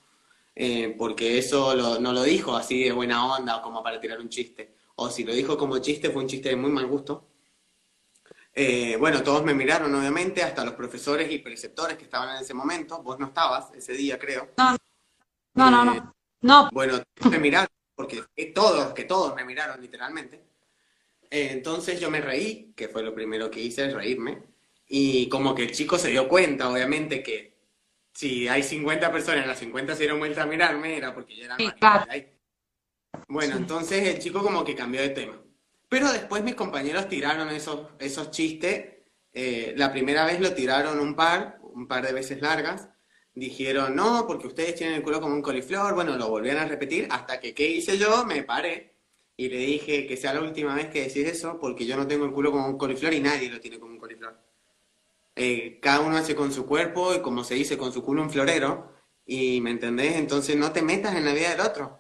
S3: Eh, porque eso lo- no lo dijo así de buena onda o como para tirar un chiste. O si lo dijo como chiste, fue un chiste de muy mal gusto. Eh, bueno, todos me miraron, obviamente, hasta los profesores y preceptores que estaban en ese momento. Vos no estabas ese día, creo.
S2: no, no, no. No,
S3: Bueno, todos me miraron, porque eh, todos, que todos me miraron literalmente. Eh, entonces yo me reí, que fue lo primero que hice, reírme. Y como que el chico se dio cuenta, obviamente, que si hay 50 personas, las 50 se dieron vuelta a mirarme, era porque yo era
S2: Sí,
S3: más. Bueno, entonces el chico como que cambió de tema. Pero después mis compañeros tiraron esos, esos chistes. Eh, la primera vez lo tiraron un par, un par de veces largas. Dijeron, no, porque ustedes tienen el culo como un coliflor. Bueno, lo volvieron a repetir hasta que, ¿qué hice yo? Me paré y le dije que sea la última vez que decís eso, porque yo no tengo el culo como un coliflor y nadie lo tiene como un coliflor. Eh, cada uno hace con su cuerpo y como se dice, con su culo un florero. Y ¿me entendés? Entonces no te metas en la vida del otro.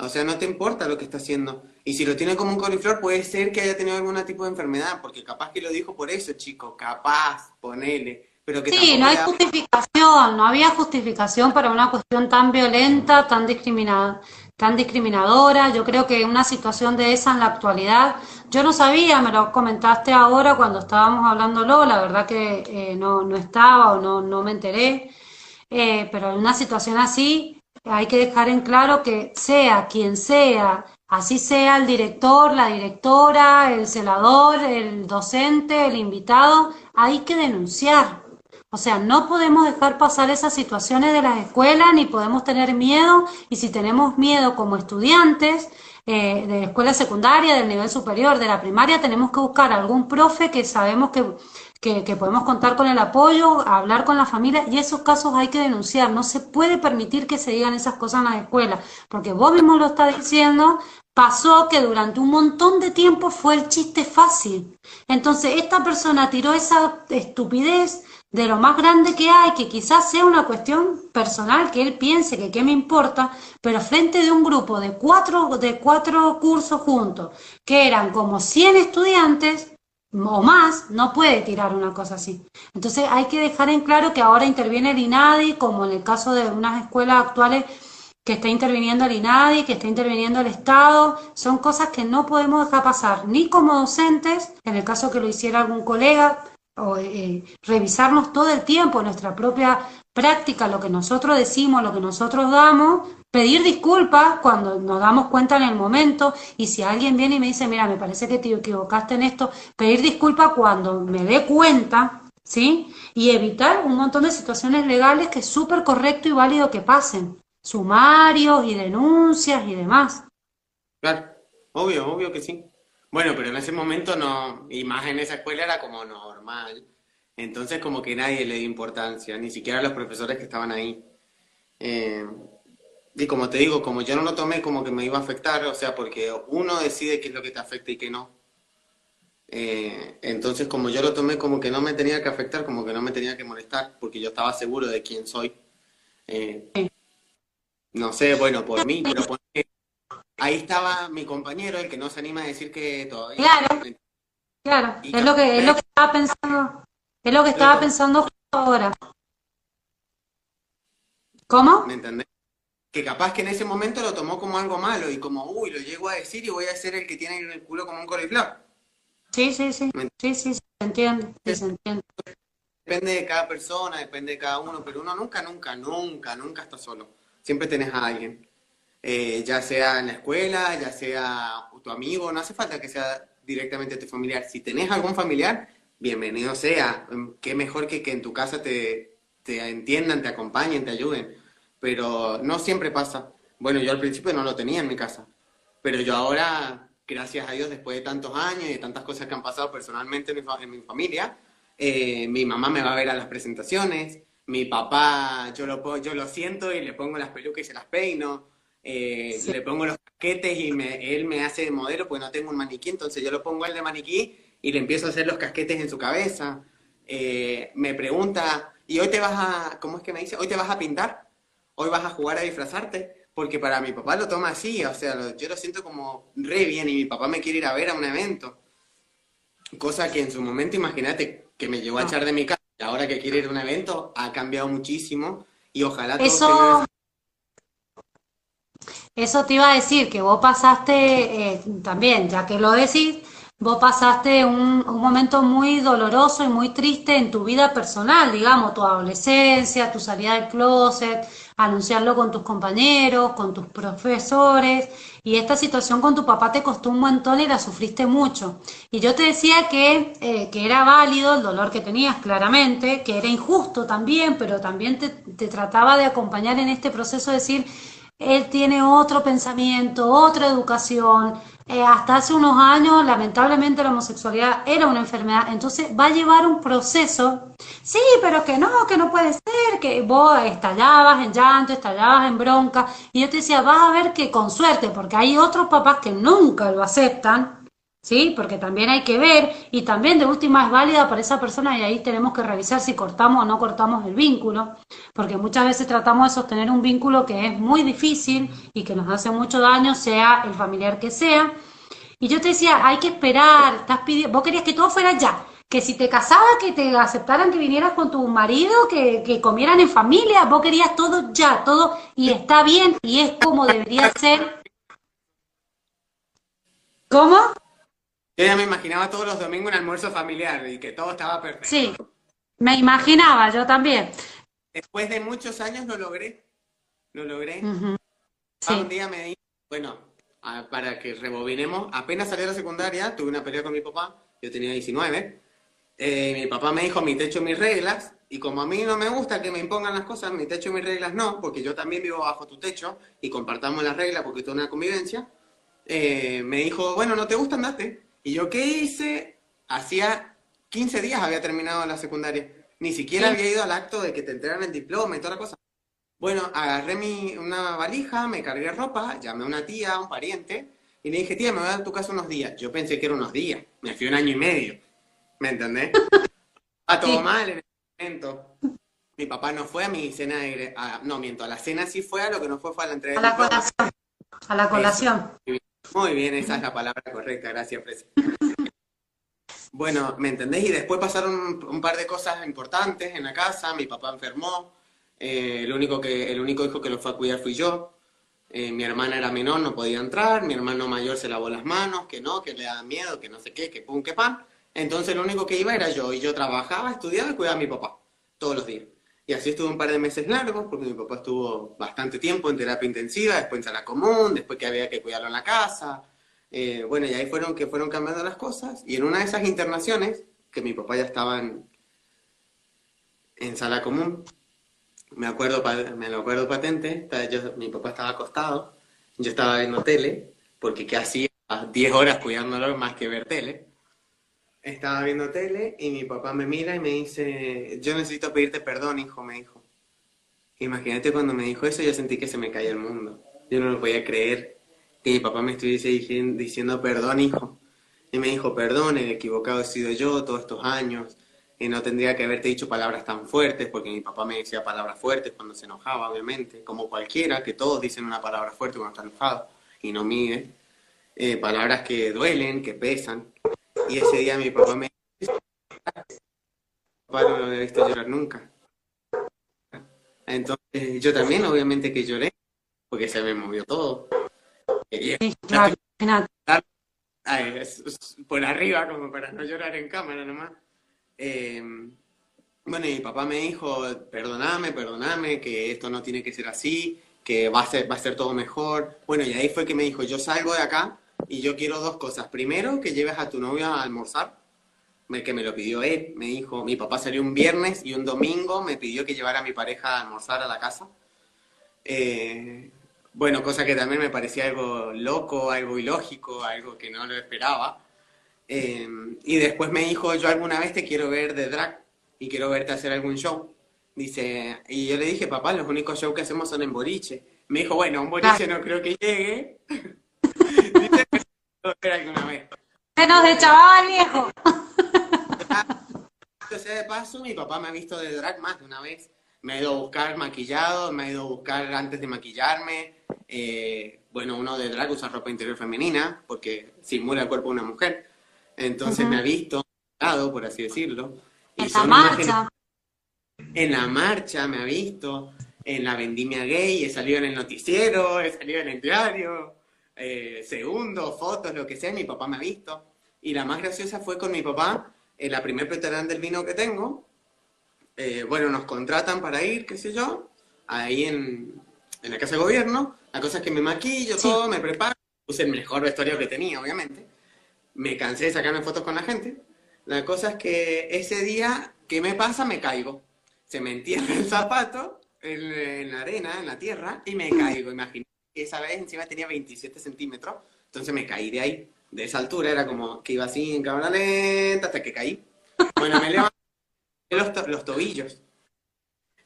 S3: O sea, no te importa lo que está haciendo. Y si lo tiene como un coliflor, puede ser que haya tenido algún tipo de enfermedad, porque capaz que lo dijo por eso, chico. Capaz, ponele. Pero que
S2: sí, no hay
S3: da-
S2: justificación, no había justificación para una cuestión tan violenta, tan discriminada, tan discriminadora. Yo creo que una situación de esa en la actualidad, yo no sabía, me lo comentaste ahora cuando estábamos hablándolo, la verdad que eh, no, no estaba o no, no me enteré. Eh, pero en una situación así hay que dejar en claro que sea quien sea, así sea el director, la directora, el celador, el docente, el invitado, hay que denunciar. O sea, no podemos dejar pasar esas situaciones de las escuelas, ni podemos tener miedo, y si tenemos miedo como estudiantes eh, de escuela secundaria, del nivel superior, de la primaria, tenemos que buscar algún profe que sabemos que, que, que podemos contar con el apoyo, hablar con la familia, y esos casos hay que denunciar. No se puede permitir que se digan esas cosas en las escuelas, porque vos mismo lo estás diciendo, pasó que durante un montón de tiempo fue el chiste fácil. Entonces, esta persona tiró esa estupidez de lo más grande que hay, que quizás sea una cuestión personal, que él piense que qué me importa, pero frente de un grupo de cuatro, de cuatro cursos juntos, que eran como 100 estudiantes o más, no puede tirar una cosa así. Entonces hay que dejar en claro que ahora interviene el INADI, como en el caso de unas escuelas actuales que está interviniendo el INADI, que está interviniendo el Estado, son cosas que no podemos dejar pasar, ni como docentes, en el caso que lo hiciera algún colega, o eh, revisarnos todo el tiempo nuestra propia práctica, lo que nosotros decimos, lo que nosotros damos, pedir disculpas cuando nos damos cuenta en el momento y si alguien viene y me dice, mira, me parece que te equivocaste en esto, pedir disculpas cuando me dé cuenta, ¿sí? Y evitar un montón de situaciones legales que es súper correcto y válido que pasen, sumarios y denuncias y demás.
S3: Claro, obvio, obvio que sí. Bueno, pero en ese momento no, y más en esa escuela era como normal. Entonces como que nadie le dio importancia, ni siquiera los profesores que estaban ahí. Eh, y como te digo, como yo no lo tomé como que me iba a afectar, o sea, porque uno decide qué es lo que te afecta y qué no. Eh, entonces como yo lo tomé como que no me tenía que afectar, como que no me tenía que molestar, porque yo estaba seguro de quién soy. Eh, no sé, bueno, por mí, pero por ahí estaba mi compañero, el que no se anima a decir que todavía...
S2: Claro. Claro,
S3: Y
S2: es lo que, es lo que estaba pensando, es lo que estaba pensando justo ahora. ¿Cómo?
S3: ¿Me entendés? Que capaz que en ese momento lo tomó como algo malo y como, uy, lo llego a decir y voy a ser el que tiene el culo como un coliflor.
S2: Sí, sí, sí. Sí, sí, se entiende. Sí, se entiende.
S3: Depende de cada persona, depende de cada uno, pero uno nunca, nunca, nunca, nunca está solo. Siempre tenés a alguien. Eh, ya sea en la escuela, ya sea tu amigo, no hace falta que sea directamente tu familiar. Si tenés algún familiar, bienvenido sea. Qué mejor que que en tu casa te, te entiendan, te acompañen, te ayuden. Pero no siempre pasa. Bueno, yo al principio no lo tenía en mi casa, pero yo ahora, gracias a Dios, después de tantos años y de tantas cosas que han pasado personalmente en mi, familia, eh, mi mamá me va a ver a las presentaciones, mi papá, yo lo, yo lo siento y le pongo las pelucas y se las peino, eh,
S2: Sí.
S3: le pongo los casquetes y me- él me hace de modelo, pues no tengo un maniquí, entonces yo lo pongo a él de maniquí y le empiezo a hacer los casquetes en su cabeza. Eh, me pregunta, ¿y hoy te vas a, cómo es que me dice? ¿Hoy te vas a pintar? ¿Hoy vas a jugar a disfrazarte? Porque para mi papá lo toma así, o sea, lo- yo lo siento como re bien y mi papá me quiere ir a ver a un evento. Cosa que en su momento, imagínate, que me llegó a echar de mi casa ahora que quiere ir a un evento, ha cambiado muchísimo y ojalá todos
S2: Eso,
S3: tengan
S2: eso te iba a decir, que vos pasaste eh, también, ya que lo decís, vos pasaste un, un momento muy doloroso y muy triste en tu vida personal, digamos, tu adolescencia, tu salida del closet, anunciarlo con tus compañeros, con tus profesores, y esta situación con tu papá te costó un montón y la sufriste mucho. Y yo te decía que, eh, que era válido el dolor que tenías, claramente, que era injusto también, pero también te, te trataba de acompañar en este proceso, de decir, él tiene otro pensamiento, otra educación. Eh, hasta hace unos años, lamentablemente, la homosexualidad era una enfermedad. Entonces, va a llevar un proceso. Sí, pero que no, que no puede ser, que vos estallabas en llanto, estallabas en bronca. Y yo te decía, vas a ver que con suerte, porque hay otros papás que nunca lo aceptan. ¿Sí? Porque también hay que ver y también de última es válida para esa persona y ahí tenemos que revisar si cortamos o no cortamos el vínculo, porque muchas veces tratamos de sostener un vínculo que es muy difícil y que nos hace mucho daño, sea el familiar que sea. Y yo te decía, hay que esperar, estás pidiendo, vos querías que todo fuera ya, que si te casabas, que te aceptaran que vinieras con tu marido, que, que comieran en familia, vos querías todo ya, todo, y está bien, y es como debería ser. ¿Cómo?
S3: Yo ya me imaginaba todos los domingos un almuerzo familiar y que todo estaba perfecto.
S2: Sí, me imaginaba, yo también.
S3: Después de muchos años lo logré. Lo logré.
S2: Ujú,
S3: Ah, Un
S2: Sí,
S3: día me dijo, bueno, para que rebobinemos, apenas salí de la secundaria, tuve una pelea con mi papá, yo tenía 19. Eh, mi papá me dijo mi techo, mis reglas, y como a mí no me gusta que me impongan las cosas, mi techo y mis reglas no, porque yo también vivo bajo tu techo y compartamos las reglas porque esto es una convivencia, eh, me dijo, bueno, no te gusta, andate. Y yo, ¿qué hice? Hacía 15 días había terminado la secundaria. Ni siquiera
S2: Sí.
S3: había ido al acto de que te entregan el diploma y toda la cosa. Bueno, agarré mi, una valija, me cargué ropa, llamé a una tía, a un pariente, y le dije, tía, me voy a tu casa unos días. Yo pensé que eran unos días, me fui un año y medio, ¿me entendés? A todo
S2: Sí.
S3: mal en ese momento. Mi papá no fue a mi cena de... a- no, miento, a la cena sí fue, a lo que no fue fue a la entrega
S2: a la colación, a la colación.
S3: Muy bien, esa es la palabra correcta, gracias, Fresa. Bueno, ¿me entendés? Y después pasaron un, un par de cosas importantes en la casa, mi papá enfermó, eh, el único que, el único hijo que lo fue a cuidar fui yo, eh, mi hermana era menor, no podía entrar, mi hermano mayor se lavó las manos, que no, que le daba miedo, que no sé qué, que pum, que pan. Entonces lo único que iba era yo, y yo trabajaba, estudiaba y cuidaba a mi papá, todos los días. Y así estuve un par de meses largos, porque mi papá estuvo bastante tiempo en terapia intensiva, después en sala común, después que había que cuidarlo en la casa. Eh, bueno, y ahí fueron que fueron cambiando las cosas. Y en una de esas internaciones, que mi papá ya estaba en, sala común, me acuerdo, me lo acuerdo patente, yo- mi papá estaba acostado, yo estaba viendo tele, porque que hacía 10 horas cuidándolo más que ver tele. Estaba viendo tele y mi papá me mira y me dice, yo necesito pedirte perdón, hijo, me dijo. Imagínate cuando me dijo eso, yo sentí que se me caía el mundo. Yo no lo podía creer que mi papá me estuviese diciendo, perdón, hijo. Y me dijo, perdón, el equivocado he sido yo todos estos años. Y no tendría que haberte dicho palabras tan fuertes, porque mi papá me decía palabras fuertes cuando se enojaba, obviamente, como cualquiera, que todos dicen una palabra fuerte cuando está enojado y no mide. Eh, palabras que duelen, que pesan. Y ese día mi papá me dijo, papá no lo había visto llorar nunca. Entonces, yo también, obviamente que lloré, porque se me movió todo. Y-
S2: claro.
S3: Ay, por arriba, como para no llorar en cámara nomás. Eh, bueno, y mi papá me dijo, perdoname, perdoname, que esto no tiene que ser así, que va a ser, va a ser todo mejor. Bueno, y ahí fue que me dijo, yo salgo de acá y yo quiero dos cosas. Primero, que lleves a tu novia a almorzar, me- que me lo pidió él. Me dijo, mi papá salió un viernes y un domingo me pidió que llevara a mi pareja a almorzar a la casa. Eh, bueno, cosa que también me parecía algo loco, algo ilógico, algo que no lo esperaba. Eh, y después me dijo, yo alguna vez te quiero ver de drag y quiero verte hacer algún show. Dice, y yo le dije, papá, los únicos shows que hacemos son en boliche. Me dijo, bueno, un boliche no creo que llegue. Dice que lo ver alguna vez.
S2: Se nos deschavaba el viejo.
S3: Entonces, de paso, mi papá me ha visto de drag más de una vez. Me ha ido a buscar maquillado, me ha ido a buscar antes de maquillarme. Eh, bueno, uno de drag usa ropa interior femenina porque simula el cuerpo de una mujer. Entonces me ha visto, por así decirlo. Y
S2: En la marcha.
S3: En la marcha me ha visto, en la vendimia gay, he salido en el noticiero, he salido en el diario, eh, segundo, fotos, lo que sea, mi papá me ha visto. Y la más graciosa fue con mi papá, en la primer restaurante del vino que tengo. Eh, bueno, nos contratan para ir, qué sé yo, ahí en, en la casa de gobierno. La cosa es que me maquillo, todo, me preparo, puse el mejor vestuario que tenía, obviamente. Me cansé de sacarme fotos con la gente. La cosa es que ese día, ¿qué me pasa? Me caigo. Se me entierra el zapato en, en la arena, en la tierra, y me caigo. Imagínate esa vez encima tenía 27 centímetros, entonces me caí de ahí. De esa altura era como que iba así en cámara lenta hasta que caí. Bueno, me levanté los, to- los tobillos.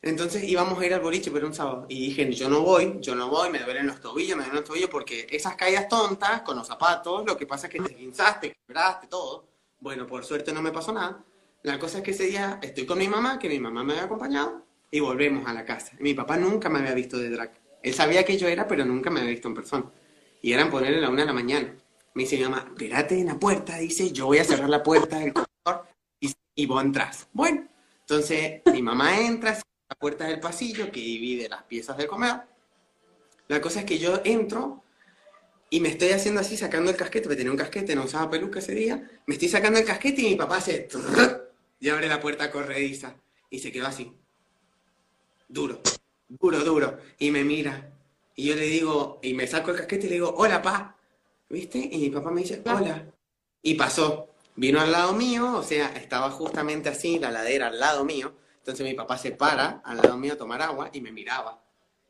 S3: Entonces íbamos a ir al boliche, pero un sábado. Y dije, yo no voy, yo no voy, me duelen los tobillos, me duelen los tobillos, porque esas caídas tontas con los zapatos, lo que pasa es que te guinzaste, quebraste, todo. Bueno, por suerte no me pasó nada. La cosa es que ese día estoy con mi mamá, que mi mamá me había acompañado, y volvemos a la casa. Mi papá nunca me había visto de drag. Él sabía que yo era, pero nunca me había visto en persona. Y eran ponerle la una de la mañana. Me dice mi mamá, espérate en la puerta, dice, yo voy a cerrar la puerta del comedor y, y vos entras. Bueno, entonces mi mamá entra, cierra la puerta del pasillo que divide las piezas del comedor. La cosa es que yo entro y me estoy haciendo así, sacando el casquete, porque tenía un casquete, no usaba peluca ese día. Me estoy sacando el casquete y mi papá hace y abre la puerta corrediza y se quedó así. Duro, duro, duro. Y me mira. Y yo le digo, y me saco el casquete y le digo, hola, pa. ¿Viste? Y mi papá me dice, hola. Y pasó. Vino al lado mío, o sea, estaba justamente así, la ladera al lado mío. Entonces mi papá se para al lado mío a tomar agua y me miraba.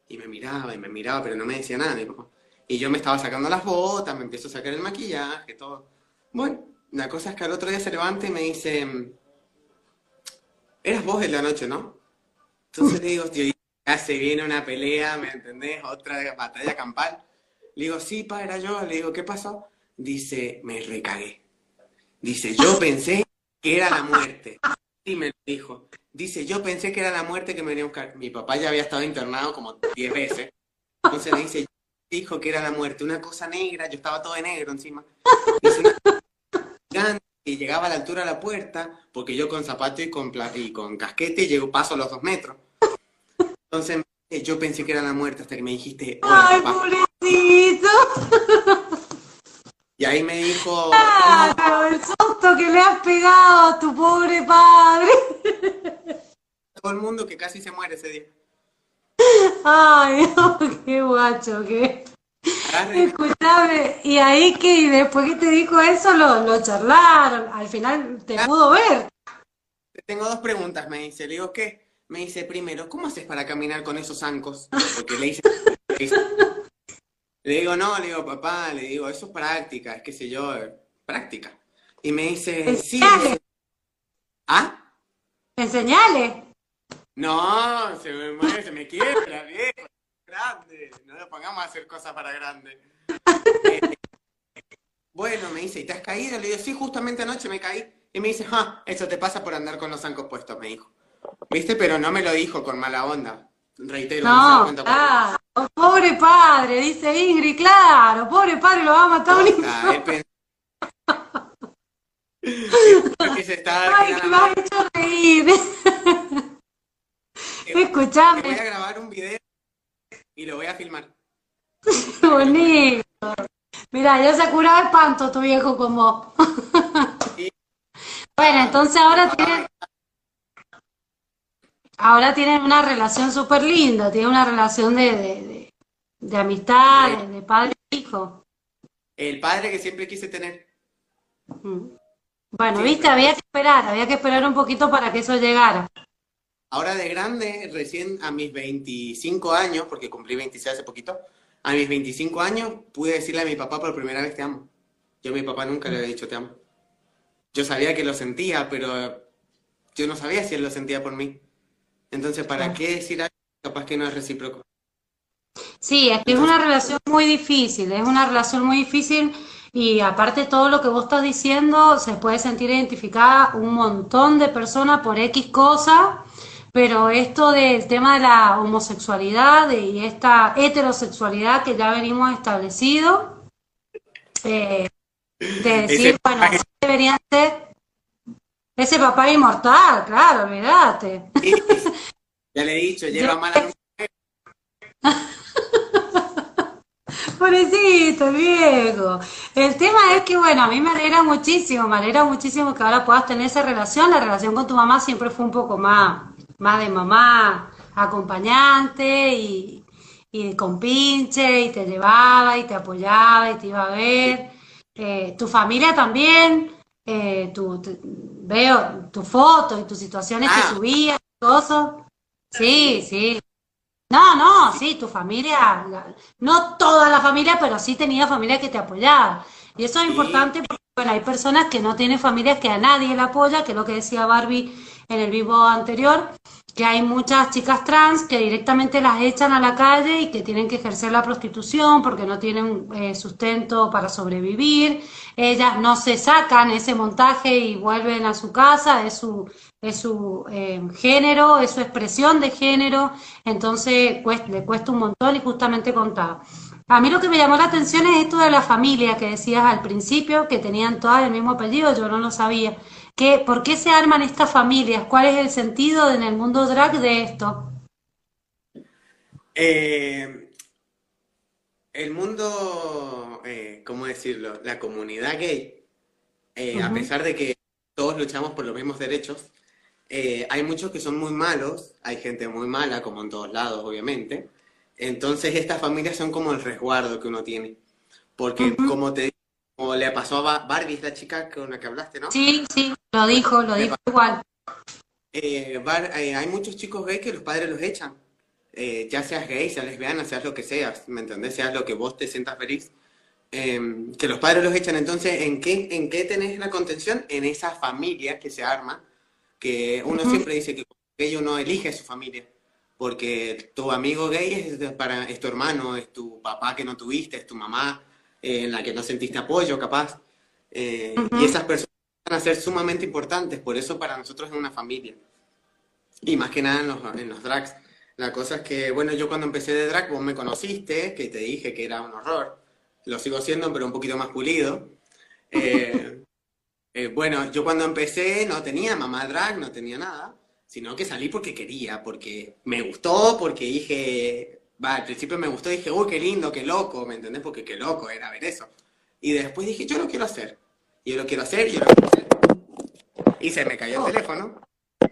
S3: Y me miraba y me miraba, pero no me decía nada mi papá. Y yo me estaba sacando las botas, me empiezo a sacar el maquillaje, todo. Bueno, la cosa es que al otro día se levanta y me dice, eras vos en la noche, ¿no? Entonces le digo, tío, ya se viene una pelea, ¿me entendés? Otra batalla campal. Le digo, sí, pa, era yo. Le digo, ¿qué pasó? Dice, me recagué. Dice, yo pensé que era la muerte. Sí, me dijo. Dice, yo pensé que era la muerte que me venía a buscar. Mi papá ya había estado internado como 10 veces. Entonces me dice, dijo que era la muerte. Una cosa negra, yo estaba todo de negro encima. Dice, que llegaba a la altura de la puerta, porque yo con zapato y con, y con casquete llego, paso los dos metros. Entonces dice, yo pensé que era la muerte hasta que me dijiste,
S2: Ay, pobrecito.
S3: Y ahí me dijo,
S2: Claro, el susto que le has pegado a tu pobre padre.
S3: todo el mundo que casi se muere ese día.
S2: Ay, qué guacho, qué.
S3: Agarre,
S2: Escuchame, y ahí que y después que te dijo eso, lo, lo charlaron. Al final te pudo ver.
S3: tengo dos preguntas, me dice. Le digo, ¿qué? Me dice, primero, ¿cómo haces para caminar con esos zancos? Porque le hice... le digo, no, le digo, papá, le digo, eso es práctica, es que sé yo, eh, práctica. Y me dice, sí.
S2: Enseñale.
S3: ¿Ah?
S2: Enseñale.
S3: No, se me se me quiebra, viejo. Grande. No le pongamos a hacer cosas para grande. Eh, bueno, me dice, ¿y te has caído? Le digo, sí, justamente anoche me caí. Y me dice, ah, eso te pasa por andar con los zancos puestos, me dijo. ¿Viste? Pero no me lo dijo con mala onda. Reitero, no
S2: No,
S3: cuenta por-
S2: claro. Pobre padre, dice Ingrid, claro. Pobre padre, lo va a matar un
S3: Ah,
S2: hijo.
S3: que se
S2: Ay, que me has hecho reír.
S3: Voy
S2: Escuchame,
S3: a grabar un video y lo voy a filmar.
S2: bonito. Mira, ya se ha curado espanto tu viejo como.
S3: Sí.
S2: Bueno, entonces ahora tienen, ahora tienen una relación súper linda, tienen una relación de, de, de- de amistad, de, de padre e hijo.
S3: El padre que siempre quise tener.
S2: Mm. Bueno, viste, había que esperar, había que esperar un poquito para que eso llegara.
S3: Ahora de grande, recién a mis 25 años, porque cumplí 26 hace poquito, a mis 25 años pude decirle a mi papá por primera vez te amo. Yo a mi papá nunca le había dicho te amo. Yo sabía que lo sentía, pero yo no sabía si él lo sentía por mí. Entonces, ¿para qué decir algo capaz que no es recíproco?
S2: Sí, es que es una relación muy difícil, es una relación muy difícil y aparte todo lo que vos estás diciendo se puede sentir identificada un montón de personas por X cosa, pero esto del tema de la homosexualidad y esta heterosexualidad que ya venimos establecido, eh, de decir, bueno, así deberían ser ese papá inmortal, claro, olvídate.
S3: Ya le he dicho, lleva mala
S2: Pobrecito, el viejo. El tema es que, bueno, a mí me alegra muchísimo, me alegra muchísimo que ahora puedas tener esa relación. La relación con tu mamá siempre fue un poco más, más de mamá acompañante y, y con pinche y te llevaba y te apoyaba y te iba a ver. Eh, tu familia también, eh, tu, tu- veo tus fotos y tus situaciones que
S3: Ah.
S2: subías, cosas. Sí, sí. No, no, sí, tu familia, la- no toda la familia, pero sí tenía familia que te apoyaba. Y eso es
S3: Sí.
S2: importante porque, bueno, hay personas que no tienen familias que a nadie le apoya, que es lo que decía Barbie en el vivo anterior, que hay muchas chicas trans que directamente las echan a la calle y que tienen que ejercer la prostitución porque no tienen eh, sustento para sobrevivir. Ellas no se sacan ese montaje y vuelven a su casa, es su, es su eh, género, es su expresión de género, entonces cuest- le cuesta un montón y justamente contaba. A mí lo que me llamó la atención es esto de la familia que decías al principio, que tenían todas el mismo apellido, yo no lo sabía. ¿Qué, por qué se arman estas familias? ¿Cuál es el sentido en el mundo drag de esto?
S3: Eh, el mundo, eh, ¿cómo decirlo? La comunidad gay, eh, a pesar de que todos luchamos por los mismos derechos, eh, hay muchos que son muy malos, hay gente muy mala, como en todos lados, obviamente. Entonces, estas familias son como el resguardo que uno tiene. Porque, como te como le pasó a Ba- Barbie, es la chica con la que hablaste, ¿no?
S2: Sí, sí, lo dijo, lo dijo igual.
S3: Eh, Bar- eh, hay muchos chicos gays que los padres los echan. Eh, ya seas gay, seas lesbiana, seas lo que seas, ¿me entendés? Seas lo que vos te sientas feliz. Eh, que los padres los echan. Entonces, ¿en qué, en qué tenés la contención? En esa familia que se arma, que uno
S2: Ujú.
S3: siempre dice que gay uno elige su familia. Porque tu amigo gay es, para, es tu hermano, es tu papá que no tuviste, es tu mamá eh, en la que no sentiste apoyo, capaz. Eh,
S2: Ujú.
S3: Y esas personas van a ser sumamente importantes, por eso para nosotros es una familia. Y más que nada en los, en los drags. La cosa es que, bueno, yo cuando empecé de drag, vos me conociste, que te dije que era un horror. Lo sigo siendo, pero un poquito más pulido. Eh, eh, bueno, yo cuando empecé no tenía mamá drag, no tenía nada, sino que salí porque quería, porque me gustó, porque dije, va, al principio me gustó, dije, uy, qué lindo, qué loco, ¿me entendés? Porque qué loco era ver eso. Y después dije, yo lo quiero hacer. Yo lo quiero hacer, y yo lo quiero hacer. Y se me cayó el teléfono.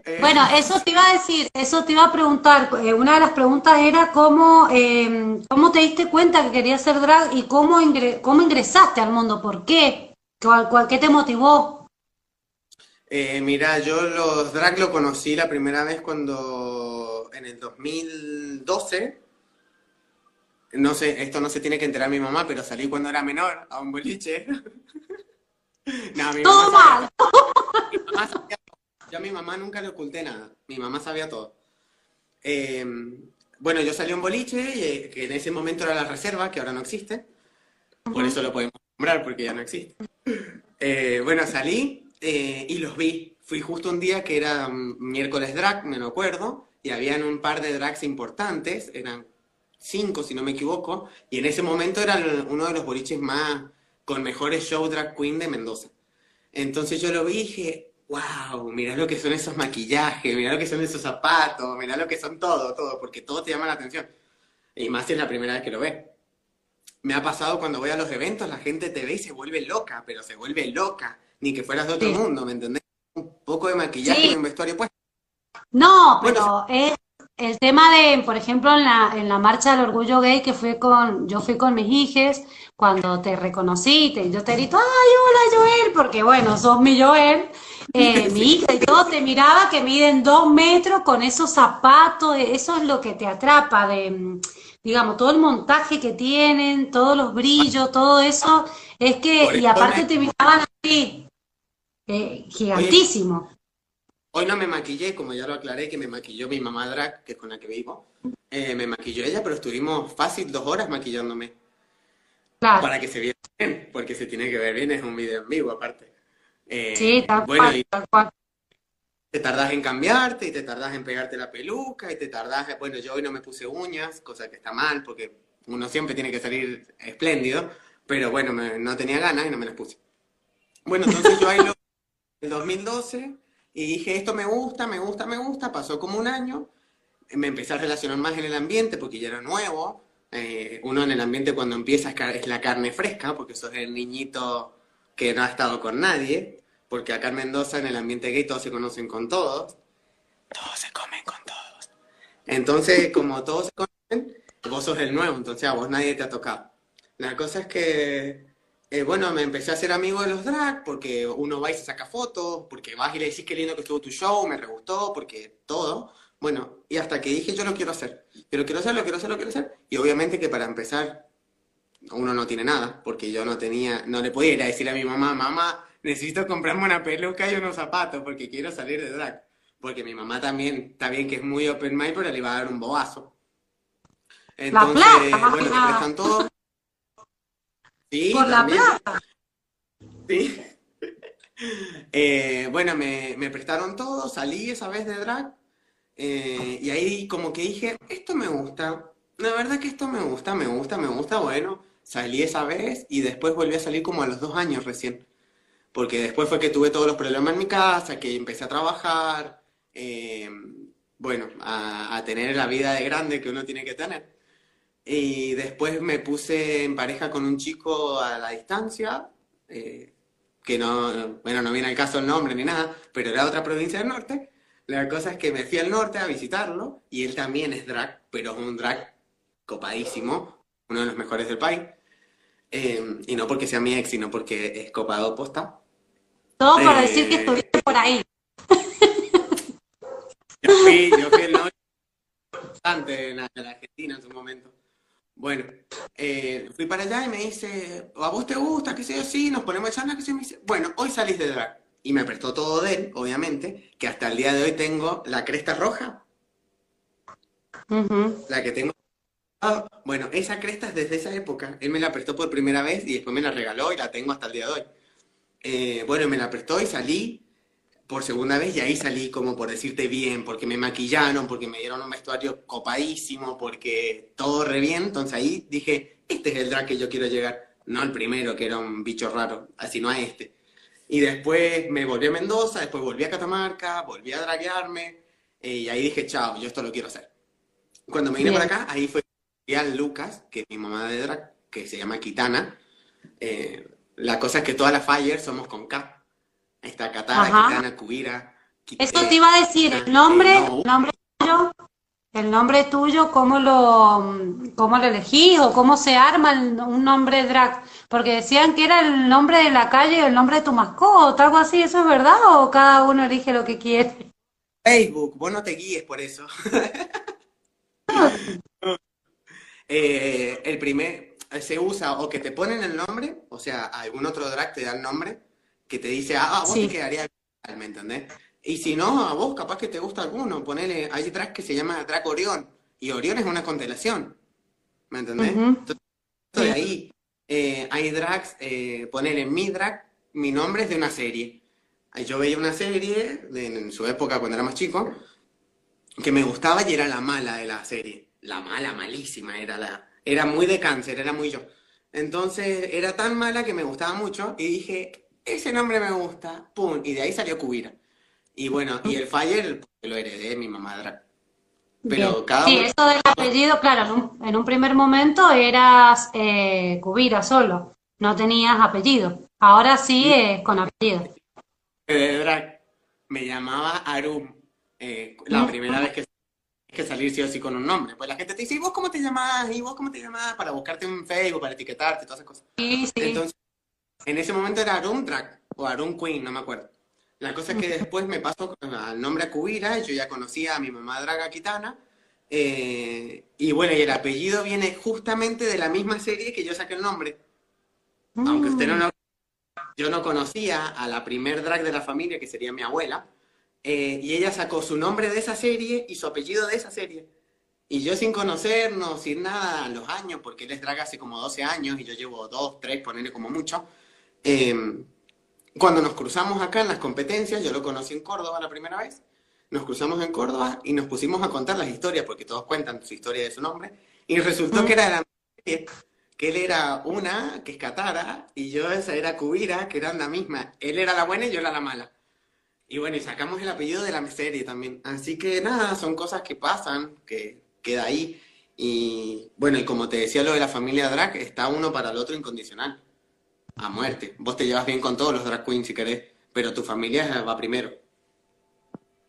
S3: Eh,
S2: Bueno, eso te iba a decir, eso te iba a preguntar. eh, una de las preguntas era cómo, eh, cómo te diste cuenta que querías ser drag y cómo, ingre- cómo ingresaste al mundo, por qué, ¿Cuál, cuál- qué te motivó?
S3: Eh, mira, yo los drag lo conocí la primera vez cuando en el 2012, no sé, esto no se tiene que enterar mi mamá, pero salí cuando era menor a un boliche. No, mi
S2: Todo
S3: mamá
S2: mal.
S3: mi mamá sabía todo. Yo a mi mamá nunca le oculté nada, mi mamá sabía todo. Eh, bueno, yo salí a un boliche, eh, que en ese momento era la reserva, que ahora no existe, por eso lo podemos nombrar, porque ya no existe. Eh, bueno, salí eh, y los vi. Fui justo un día que era mm, miércoles drag, me lo acuerdo, y habían un par de drags importantes, eran cinco si no me equivoco, y en ese momento era uno de los boliches más con mejores show drag queen de Mendoza. Entonces yo lo vi y dije, wow, mirá lo que son esos maquillajes, mirá lo que son esos zapatos, mirá lo que son todo, todo, porque todo te llama la atención. Y más si es la primera vez que lo ves. Me ha pasado cuando voy a los eventos, la gente te ve y se vuelve loca, pero se vuelve loca, ni que fueras de otro
S2: Sí.
S3: mundo, ¿me entendés? Un poco de maquillaje
S2: Sí.
S3: y un vestuario pues.
S2: No,
S3: Bueno,
S2: pero es el tema de, por ejemplo, en la, en la marcha del orgullo gay que fui con, yo fui con mis hijes, cuando te reconocí, te, yo te grito, ay, hola Joel, porque bueno, sos mi Joel, eh, mi hija y todo te miraba que miden dos metros con esos zapatos, eso es lo que te atrapa, de, digamos, todo el montaje que tienen, todos los brillos, todo eso, es que, y aparte te miraban así, eh, gigantísimo.
S3: Hoy no me maquillé, como ya lo aclaré, que me maquilló mi mamá drag, que es con la que vivo. Eh, me maquilló ella, pero estuvimos fácil dos horas maquillándome.
S2: Claro.
S3: Para que se viera bien, porque se tiene que ver bien, es un video en vivo aparte. Eh,
S2: Sí, tal
S3: bueno,
S2: cual, tal cual.
S3: te tardás en cambiarte, y te tardás en pegarte la peluca, y te tardás, bueno, yo hoy no me puse uñas, cosa que está mal, porque uno siempre tiene que salir espléndido, pero bueno, me- no tenía ganas y no me las puse. Bueno, entonces yo ahí lo, en el 2012, y dije, esto me gusta, me gusta, me gusta, pasó como un año, me empecé a relacionar más en el ambiente, porque ya era nuevo, eh, uno en el ambiente cuando empieza es, la carne fresca, porque sos el niñito que no ha estado con nadie, porque acá en Mendoza en el ambiente gay todos se conocen con todos, todos se comen con todos. Entonces, como todos se conocen, vos sos el nuevo, entonces a vos nadie te ha tocado. La cosa es que, eh, bueno, me empecé a hacer amigo de los drag, porque uno va y se saca fotos, porque vas y le decís qué lindo que estuvo tu show, me re gustó, porque todo. Bueno, y hasta que dije yo lo quiero hacer. Yo lo quiero hacer, lo quiero hacer, lo quiero hacer. Y obviamente que para empezar, uno no tiene nada, porque yo no tenía, no le podía ir a decir a mi mamá, mamá, necesito comprarme una peluca y unos zapatos porque quiero salir de drag. Porque mi mamá también, está bien que es muy open mind, pero le iba a dar un bobazo. Entonces,
S2: plata,
S3: bueno,
S2: nada.
S3: prestan todo. Sí,
S2: Por la plata.
S3: Sí. Eh, bueno, me, me prestaron todo, salí esa vez de drag eh, y ahí como que dije, esto me gusta, la verdad que esto me gusta, me gusta, me gusta, bueno, salí esa vez y después volví a salir como a los dos años recién, porque después fue que tuve todos los problemas en mi casa, que empecé a trabajar, eh, bueno, a, a tener la vida de grande que uno tiene que tener. Y después me puse en pareja con un chico a la distancia, eh, que no, bueno, no viene al caso el nombre ni nada, pero era otra provincia del norte. La cosa es que me fui al norte a visitarlo y él también es drag, pero es un drag copadísimo, uno de los mejores del país. Eh, y no porque sea mi ex, sino porque es copado posta.
S2: Todo por
S3: Eh,
S2: decir que estuviste por ahí.
S3: Yo fui, yo fui el novio bastante en Argentina en su momento. Bueno, eh, fui para allá y me dice, ¿a vos te gusta? ¿Qué sé yo? Sí, nos ponemos a charlar, me dice, bueno, hoy salís de drag. Y me prestó todo de él, obviamente, que hasta el día de hoy tengo la cresta roja, la que tengo. Ah, Bueno, esa cresta es desde esa época. Él me la prestó por primera vez y después me la regaló y la tengo hasta el día de hoy. Eh, bueno, me la prestó y salí por segunda vez y ahí salí como por decirte bien, porque me maquillaron, porque me dieron un vestuario copadísimo, porque todo re bien. Entonces ahí dije, este es el drag que yo quiero llegar. No el primero, que era un bicho raro, así no a este. Y después me volví a Mendoza, después volví a Catamarca, volví a draguearme, eh, y ahí dije, chao, yo esto lo quiero hacer. Cuando me vine para acá, ahí fue a Lucas, que es mi mamá de drag, que se llama Kitana. Eh, la cosa es que todas las Fire somos con K. Está Katara,
S2: Ajá.
S3: Kitana, Kubira. Kit-
S2: Eso
S3: eh,
S2: te iba a decir, el nombre, el nombre tuyo, el nombre tuyo, ¿cómo lo, cómo lo elegís o cómo se arma el- un nombre drag? Porque decían que era el nombre de la calle o el nombre de tu mascota, algo así, ¿eso es verdad o cada uno elige lo que quiere?
S3: Facebook, vos no te guíes por eso. Eh, el primer, se usa o que te ponen el nombre, o sea, algún otro drag te da el nombre, que te dice, ah, a vos
S2: Sí.
S3: te quedaría bien, ¿me entendés? Y si no, a vos capaz que te gusta alguno, ponele, hay drag que se llama drag Orión, y Orión es una constelación, ¿me entendés?
S2: Ujú.
S3: Entonces,
S2: Sí.
S3: ahí, eh, hay drags, eh, ponele mi drag, mi nombre es de una serie. Yo veía una serie de- en su época cuando era más chico, que me gustaba y era la mala de la serie. La mala, malísima, era la, era muy de cáncer, era muy yo. Entonces era tan mala que me gustaba mucho y dije, ese nombre me gusta, pum, y de ahí salió Cubira. Y bueno, y el Fire lo heredé mi mamá drag. Pero
S2: Bien.
S3: cada
S2: Sí,
S3: uno-
S2: eso del apellido, claro, en un, en un primer momento eras eh, Cubira solo, no tenías apellido. Ahora sí es con apellido.
S3: de drag me llamaba Arum. eh, la
S2: Mm.
S3: primera vez que, que salir sí o sí con un nombre. Pues la gente te dice, ¿y vos cómo te llamás? ¿Y vos cómo te llamás? Para buscarte en Facebook, para etiquetarte, todas esas cosas.
S2: Sí, sí.
S3: Entonces, en ese momento era Arum Drag o Arum Queen, no me acuerdo. La cosa es que después me pasó al nombre a Cubira, y yo ya conocía a mi mamá Draga Quitana. eh, y bueno, y el apellido viene justamente de la misma serie que yo saqué el nombre. Aunque usted no lo... Yo no conocía a la primer drag de la familia, que sería mi abuela, eh, y ella sacó su nombre de esa serie y su apellido de esa serie. Y yo sin conocernos, sin nada, a los años, porque él es drag hace como 12 años y yo llevo 2, 3, ponerle como mucho. Eh, cuando nos cruzamos acá en las competencias, yo lo conocí en Córdoba la primera vez, nos cruzamos en Córdoba y nos pusimos a contar las historias, porque todos cuentan su historia de su nombre, y resultó que era la que él era una, que es Catara, y yo esa era Cubira, que eran la misma. Él era la buena y yo era la mala. Y bueno, y sacamos el apellido de la serie también. Así que nada, son cosas que pasan, que queda ahí. Y bueno, y como te decía lo de la familia drag, está uno para el otro incondicional. A muerte. Vos te llevas bien con todos los drag queens si querés, pero tu familia va primero.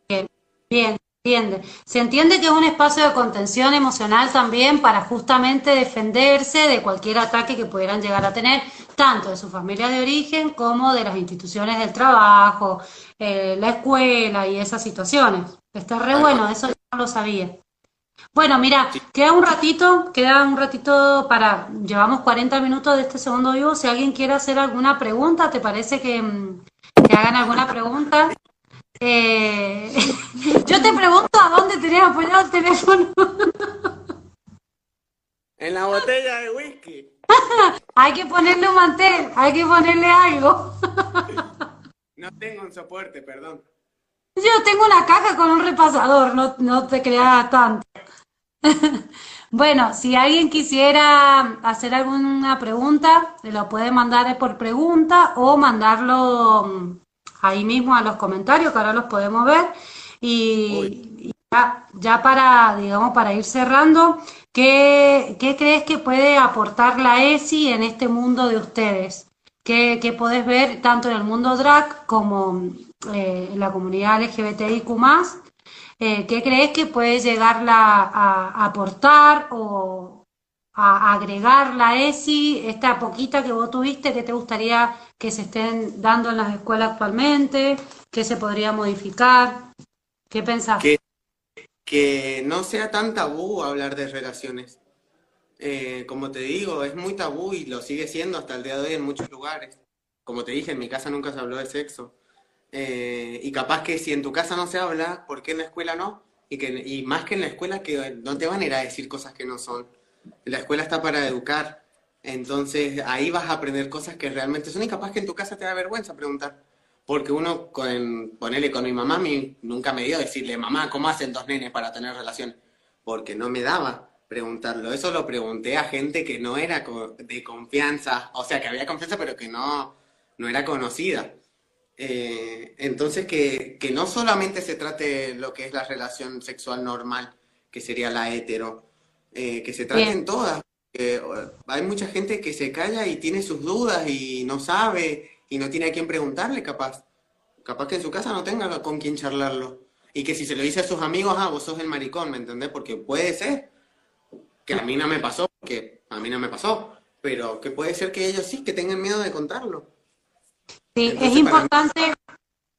S2: Bien, bien, entiende. Se entiende que es un espacio de contención emocional también para justamente defenderse de cualquier ataque que pudieran llegar a tener, tanto de su familia de origen como de las instituciones del trabajo, eh, la escuela y esas situaciones. Está re bueno, eso yo no lo sabía. Bueno, mira, queda un ratito, queda un ratito para, llevamos 40 minutos de este segundo vivo. Si alguien quiere hacer alguna pregunta, ¿te parece que, mm, que hagan alguna pregunta? Eh, yo te pregunto a dónde tenés apoyado el teléfono.
S3: En la botella de whisky.
S2: Hay que ponerle un mantel, hay que ponerle algo.
S3: No tengo un soporte, perdón.
S2: Yo tengo una caja con un repasador, no, no te creas tanto. Bueno, si alguien quisiera hacer alguna pregunta, lo puede mandar por pregunta o mandarlo mm, ahí mismo a los comentarios, que ahora los podemos ver. Y, y ya, ya para, digamos, para ir cerrando, ¿qué, qué crees que puede aportar la ESI en este mundo de ustedes? ¿Qué, qué podés ver tanto en el mundo drag como eh, la comunidad LGBTIQ+. Eh, ¿qué crees que puede llegarla a aportar o a agregar la ESI, esta poquita que vos tuviste, que te gustaría que se estén dando en las escuelas actualmente? ¿Qué se podría modificar? ¿Qué pensás?
S3: Que, que no sea tan tabú hablar de relaciones. Eh, como te digo, es muy tabú y lo sigue siendo hasta el día de hoy en muchos lugares. Como te dije, en mi casa nunca se habló de sexo. Eh, y capaz que si en tu casa no se habla, ¿por qué en la escuela no? Y, que, y más que en la escuela, que no te van a ir a decir cosas que no son. La escuela está para educar. Entonces ahí vas a aprender cosas que realmente son y capaz que en tu casa te da vergüenza preguntar. Porque uno, con, ponele con mi mamá, mi, nunca me dio decirle, mamá, ¿cómo hacen dos nenes para tener relaciones? Porque no me daba preguntarlo. Eso lo pregunté a gente que no era de confianza, o sea, que había confianza, pero que no, no era conocida. Eh, entonces, que, que no solamente se trate lo que es la relación sexual normal, que sería la hetero, eh, que se traten
S2: Bien.
S3: todas. Eh, hay mucha gente que se calla y tiene sus dudas y no sabe y no tiene a quién preguntarle, capaz. Capaz que en su casa no tenga con quién charlarlo. Y que si se lo dice a sus amigos, ah, vos sos el maricón, ¿me entendés? Porque puede ser que a mí no me pasó, que a mí no me pasó, pero que puede ser que ellos sí, que tengan miedo de contarlo.
S2: Sí, es
S3: mí-
S2: importante,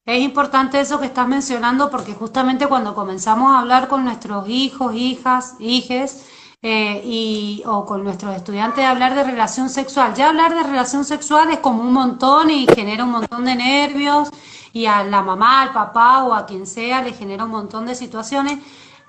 S2: es importante eso que estás mencionando porque justamente cuando comenzamos a hablar con nuestros hijos, hijas, hijes, eh, y, o con nuestros estudiantes de hablar de relación sexual, ya hablar de relación sexual es como un montón y genera un montón de nervios y a la mamá, al papá o a quien sea le genera un montón de situaciones.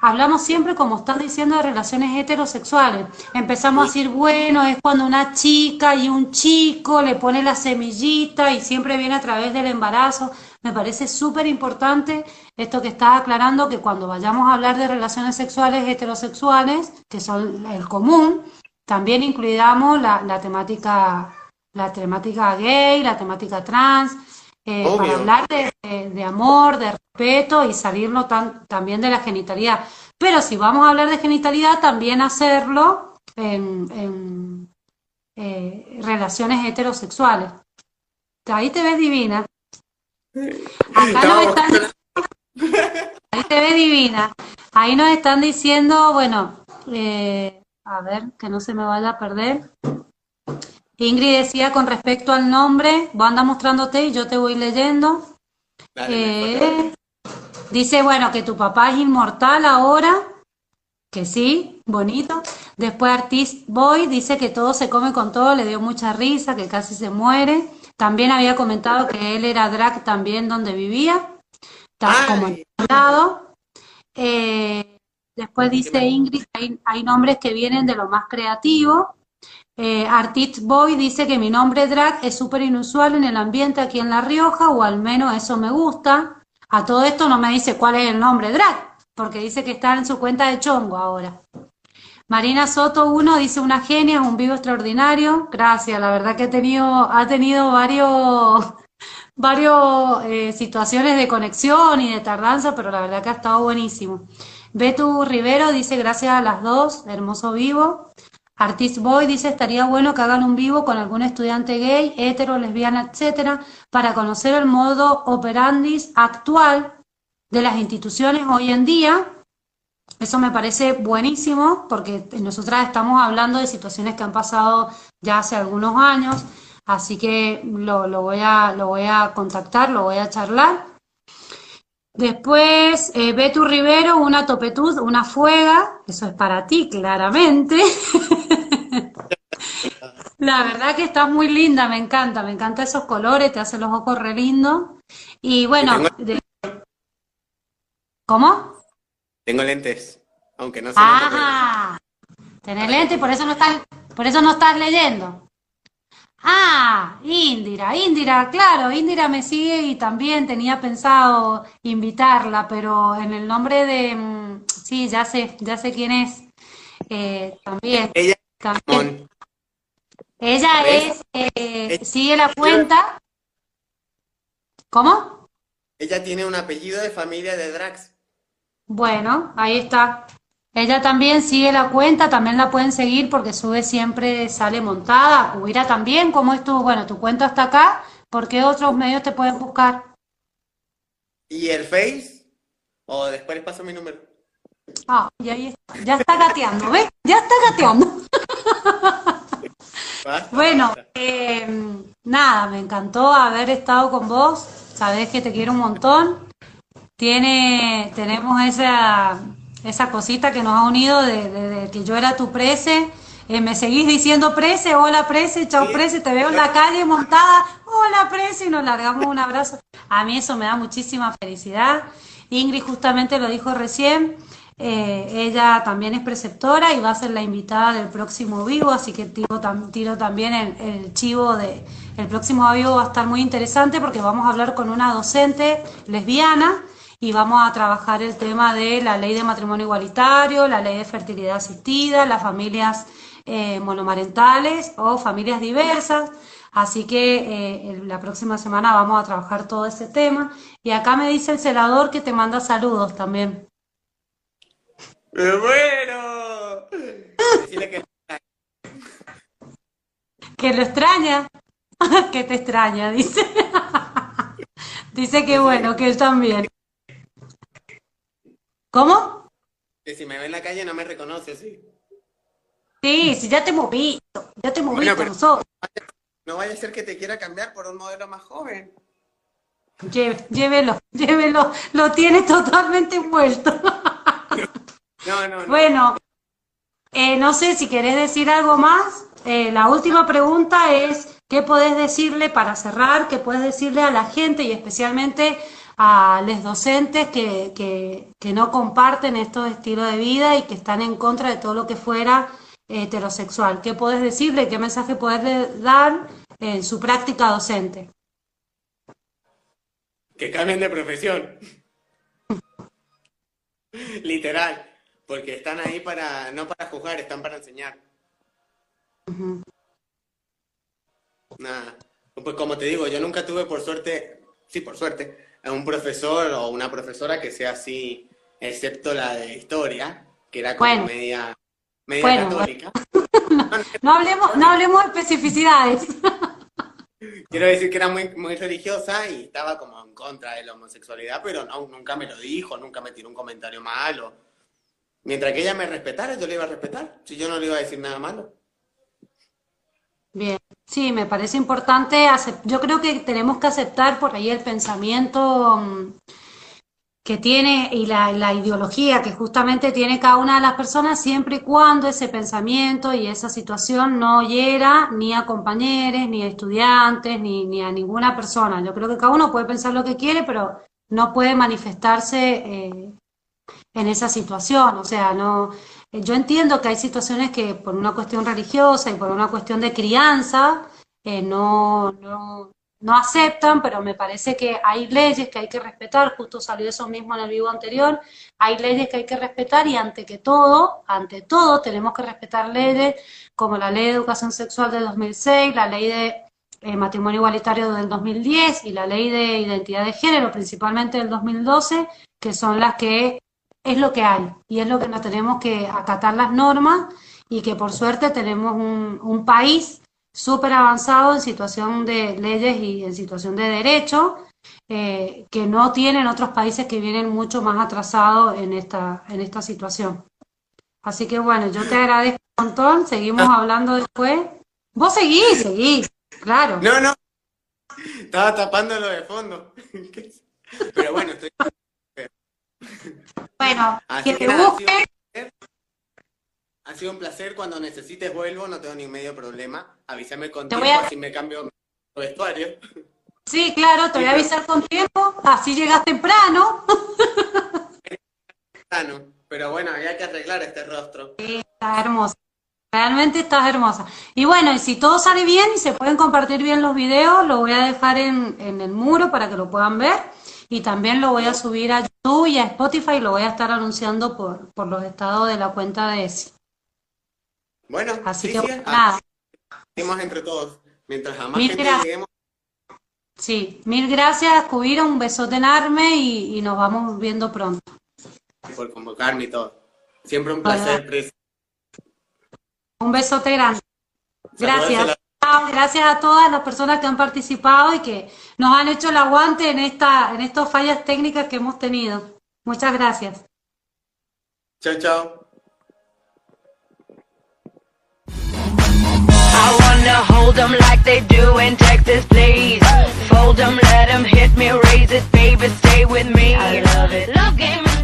S2: Hablamos siempre, como están diciendo, de relaciones heterosexuales. Empezamos a decir, bueno, es cuando una chica y un chico le pone la semillita y siempre viene a través del embarazo. Me parece súper importante esto que estás aclarando, que cuando vayamos a hablar de relaciones sexuales heterosexuales, que son el común, también incluidamos la, la temática la temática gay, la temática trans, eh, para hablar de, de- de amor, de respeto y salirnos tan- también de la genitalidad. Pero si vamos a hablar de genitalidad, también hacerlo en, en, eh, relaciones heterosexuales. Ahí te ves divina. Acá nos están, ahí te ves divina. Ahí nos están diciendo, bueno, eh, a ver, que no se me vaya a perder. Ingrid decía con respecto al nombre, vos andas mostrándote y yo te voy leyendo.
S3: Dale,
S2: Eh, dice, bueno, que tu papá es inmortal ahora, que sí, bonito. Después Artist Boy dice que todo se come con todo, le dio mucha risa, que casi se muere. También había comentado que él era drag también donde vivía, tal como en lados. Eh, después dice Ingrid, hay, hay nombres que vienen de lo más creativo. Eh, Artist Boy dice que mi nombre drag es súper inusual en el ambiente aquí en La Rioja, o al menos eso me gusta. A todo esto no me dice cuál es el nombre drag, porque dice que está en su cuenta de chongo ahora. Marina Soto 1 dice una genia, un vivo extraordinario. Gracias, la verdad que ha tenido, ha tenido varios, varios eh, situaciones de conexión y de tardanza, pero la verdad que ha estado buenísimo. Betu Rivero dice gracias a las dos, hermoso vivo. Artist Boy dice estaría bueno que hagan un vivo con algún estudiante gay, hetero, lesbiana, etcétera, para conocer el modo operandis actual de las instituciones hoy en día. Eso me parece buenísimo porque nosotras estamos hablando de situaciones que han pasado ya hace algunos años, así que lo, voy a contactar, lo voy a charlar. Después, eh, Betu Rivero, una topetud, una fuega, eso es para ti, claramente. La verdad que estás muy linda, me encanta, me encanta esos colores, te hacen los ojos re lindos. Y bueno, de- ¿cómo?
S3: Tengo lentes, aunque no se
S2: Ah, tenés lente y por eso no estás, por eso no estás leyendo. Ah, Indira, Indira, claro, Indira me sigue y también tenía pensado invitarla, pero en el nombre de, mm, sí, ya sé, ya sé quién es. Eh, también,
S3: Ella
S2: también. Ella es, eh, sigue la cuenta. ¿Cómo?
S3: Ella tiene un apellido de familia de drags.
S2: Bueno, ahí está. Ella también sigue la cuenta, también la pueden seguir porque sube siempre, sale montada. Cubira también, ¿cómo es tu, bueno, tu cuenta está acá? ¿Por qué otros medios te pueden buscar?
S3: ¿Y el Face? O después les paso mi número.
S2: Ah, y ahí está. Ya está gateando, ¿ves? Ya está gateando. Bueno, eh, nada, me encantó haber estado con vos. Sabés que te quiero un montón. Tiene, tenemos esa, esa cosita que nos ha unido de, de- de que yo era tu prese. Eh, me seguís diciendo prese, hola prese, chao
S3: Sí.
S2: prese, te veo en la calle montada, hola prese, y nos largamos un abrazo. A mí eso me da muchísima felicidad. Ingrid justamente lo dijo recién. Eh, ella también es preceptora y va a ser la invitada del próximo vivo, así que tiro, tiro también el, chivo de el próximo vivo va a estar muy interesante porque vamos a hablar con una docente lesbiana y vamos a trabajar el tema de la ley de matrimonio igualitario, la ley de fertilidad asistida, las familias eh, monomarentales o familias diversas. Así que eh, la próxima semana vamos a trabajar todo ese tema. Y acá me dice el celador que te manda saludos también.
S3: ¡Me muero! Decirle que
S2: Que lo extraña. que te extraña, dice. dice que bueno, que él también. ¿Cómo?
S3: que si me ve en la calle no me reconoce, sí.
S2: Sí, sí, ya te hemos visto. Ya te hemos visto nosotros.
S3: No vaya a ser que te quiera cambiar por un modelo más joven.
S2: Lle- Llévelo, llévelo. Lo tiene totalmente envuelto.
S3: No, no, no.
S2: Bueno, eh, no sé si querés decir algo más. Eh, la última pregunta es, ¿qué podés decirle para cerrar? ¿Qué puedes decirle a la gente y especialmente a los docentes que, que, que no comparten estos estilos de vida y que están en contra de todo lo que fuera heterosexual? ¿Qué podés decirle? ¿Qué mensaje podés dar en su práctica docente?
S3: Que cambien de profesión. Literal. Porque están ahí para, no para juzgar, están para enseñar. nada. Pues como te digo, yo nunca tuve por suerte, sí, por suerte, a un profesor o una profesora que sea así, excepto la de historia, que era como
S2: Bueno.
S3: media, media
S2: Bueno,
S3: católica.
S2: No hablemos, no hablemos de especificidades.
S3: Quiero decir que era muy, muy religiosa y estaba como en contra de la homosexualidad, pero no, nunca me lo dijo, nunca me tiró un comentario malo. Mientras que ella me respetara, yo le iba a respetar, si yo no le iba a decir nada malo.
S2: Bien, sí, me parece importante. Yo creo que tenemos que aceptar por ahí el pensamiento mm, que tiene y la, la ideología que justamente tiene cada una de las personas siempre y cuando ese pensamiento y esa situación no hiera ni a compañeros, ni a estudiantes, ni, ni a ninguna persona. Yo creo que cada uno puede pensar lo que quiere, pero no puede manifestarse eh, en esa situación. O sea, no, eh, yo entiendo que hay situaciones que por una cuestión religiosa y por una cuestión de crianza eh, no, no, no aceptan, pero me parece que hay leyes que hay que respetar, justo salió eso mismo en el vivo anterior, hay leyes que hay que respetar y ante que todo, ante todo tenemos que respetar leyes como la ley de educación sexual del 2006, la ley de eh, matrimonio igualitario del 2010 y la ley de identidad de género, principalmente del 2012, que son las que es lo que hay y es lo que nos tenemos que acatar las normas y que por suerte tenemos un, un país súper avanzado en situación de leyes y en situación de derecho eh, que no tienen otros países que vienen mucho más atrasados en esta, en esta situación. Así que bueno, yo te agradezco un montón, seguimos hablando después. Vos seguís, seguís, claro.
S3: No, no, estaba tapándolo de fondo. Pero bueno, estoy...
S2: Bueno,
S3: Así
S2: que te
S3: nada,
S2: busque.
S3: sido un placer. Ha sido un placer. Cuando necesites vuelvo, no tengo ni medio problema. Avísame con
S2: Te
S3: tiempo,
S2: a-
S3: así me cambio mi vestuario.
S2: Sí, claro, te voy a avisar con tiempo, así llegas temprano.
S3: Ah, no. Pero bueno, había que arreglar este rostro.
S2: Estás hermosa. Realmente estás hermosa. Y bueno, y si todo sale bien y se pueden compartir bien los videos, lo voy a dejar en, en el muro para que lo puedan ver. Y también lo voy a subir a YouTube y a Spotify y lo voy a estar anunciando por, por los estados de la cuenta de ESI.
S3: Bueno,
S2: Así
S3: sí,
S2: que
S3: sí,
S2: nada.
S3: hacemos entre todos. Mientras a más
S2: Mil
S3: gente
S2: gracias.
S3: lleguemos,
S2: Sí, mil gracias, Cubira, un besote enorme y, y nos vamos viendo pronto.
S3: por convocarme y todo. Siempre un placer.
S2: Un besote grande.
S3: A
S2: Gracias. Gracias a todas las personas que han participado y que nos han hecho el aguante en esta, en estas fallas técnicas que hemos tenido. Muchas gracias.
S3: Chao, chao.
S1: I wanna hold 'em like they do in Texas, please. Fold 'em, let 'em hit me, raise it, baby, stay with me. I love it. Love game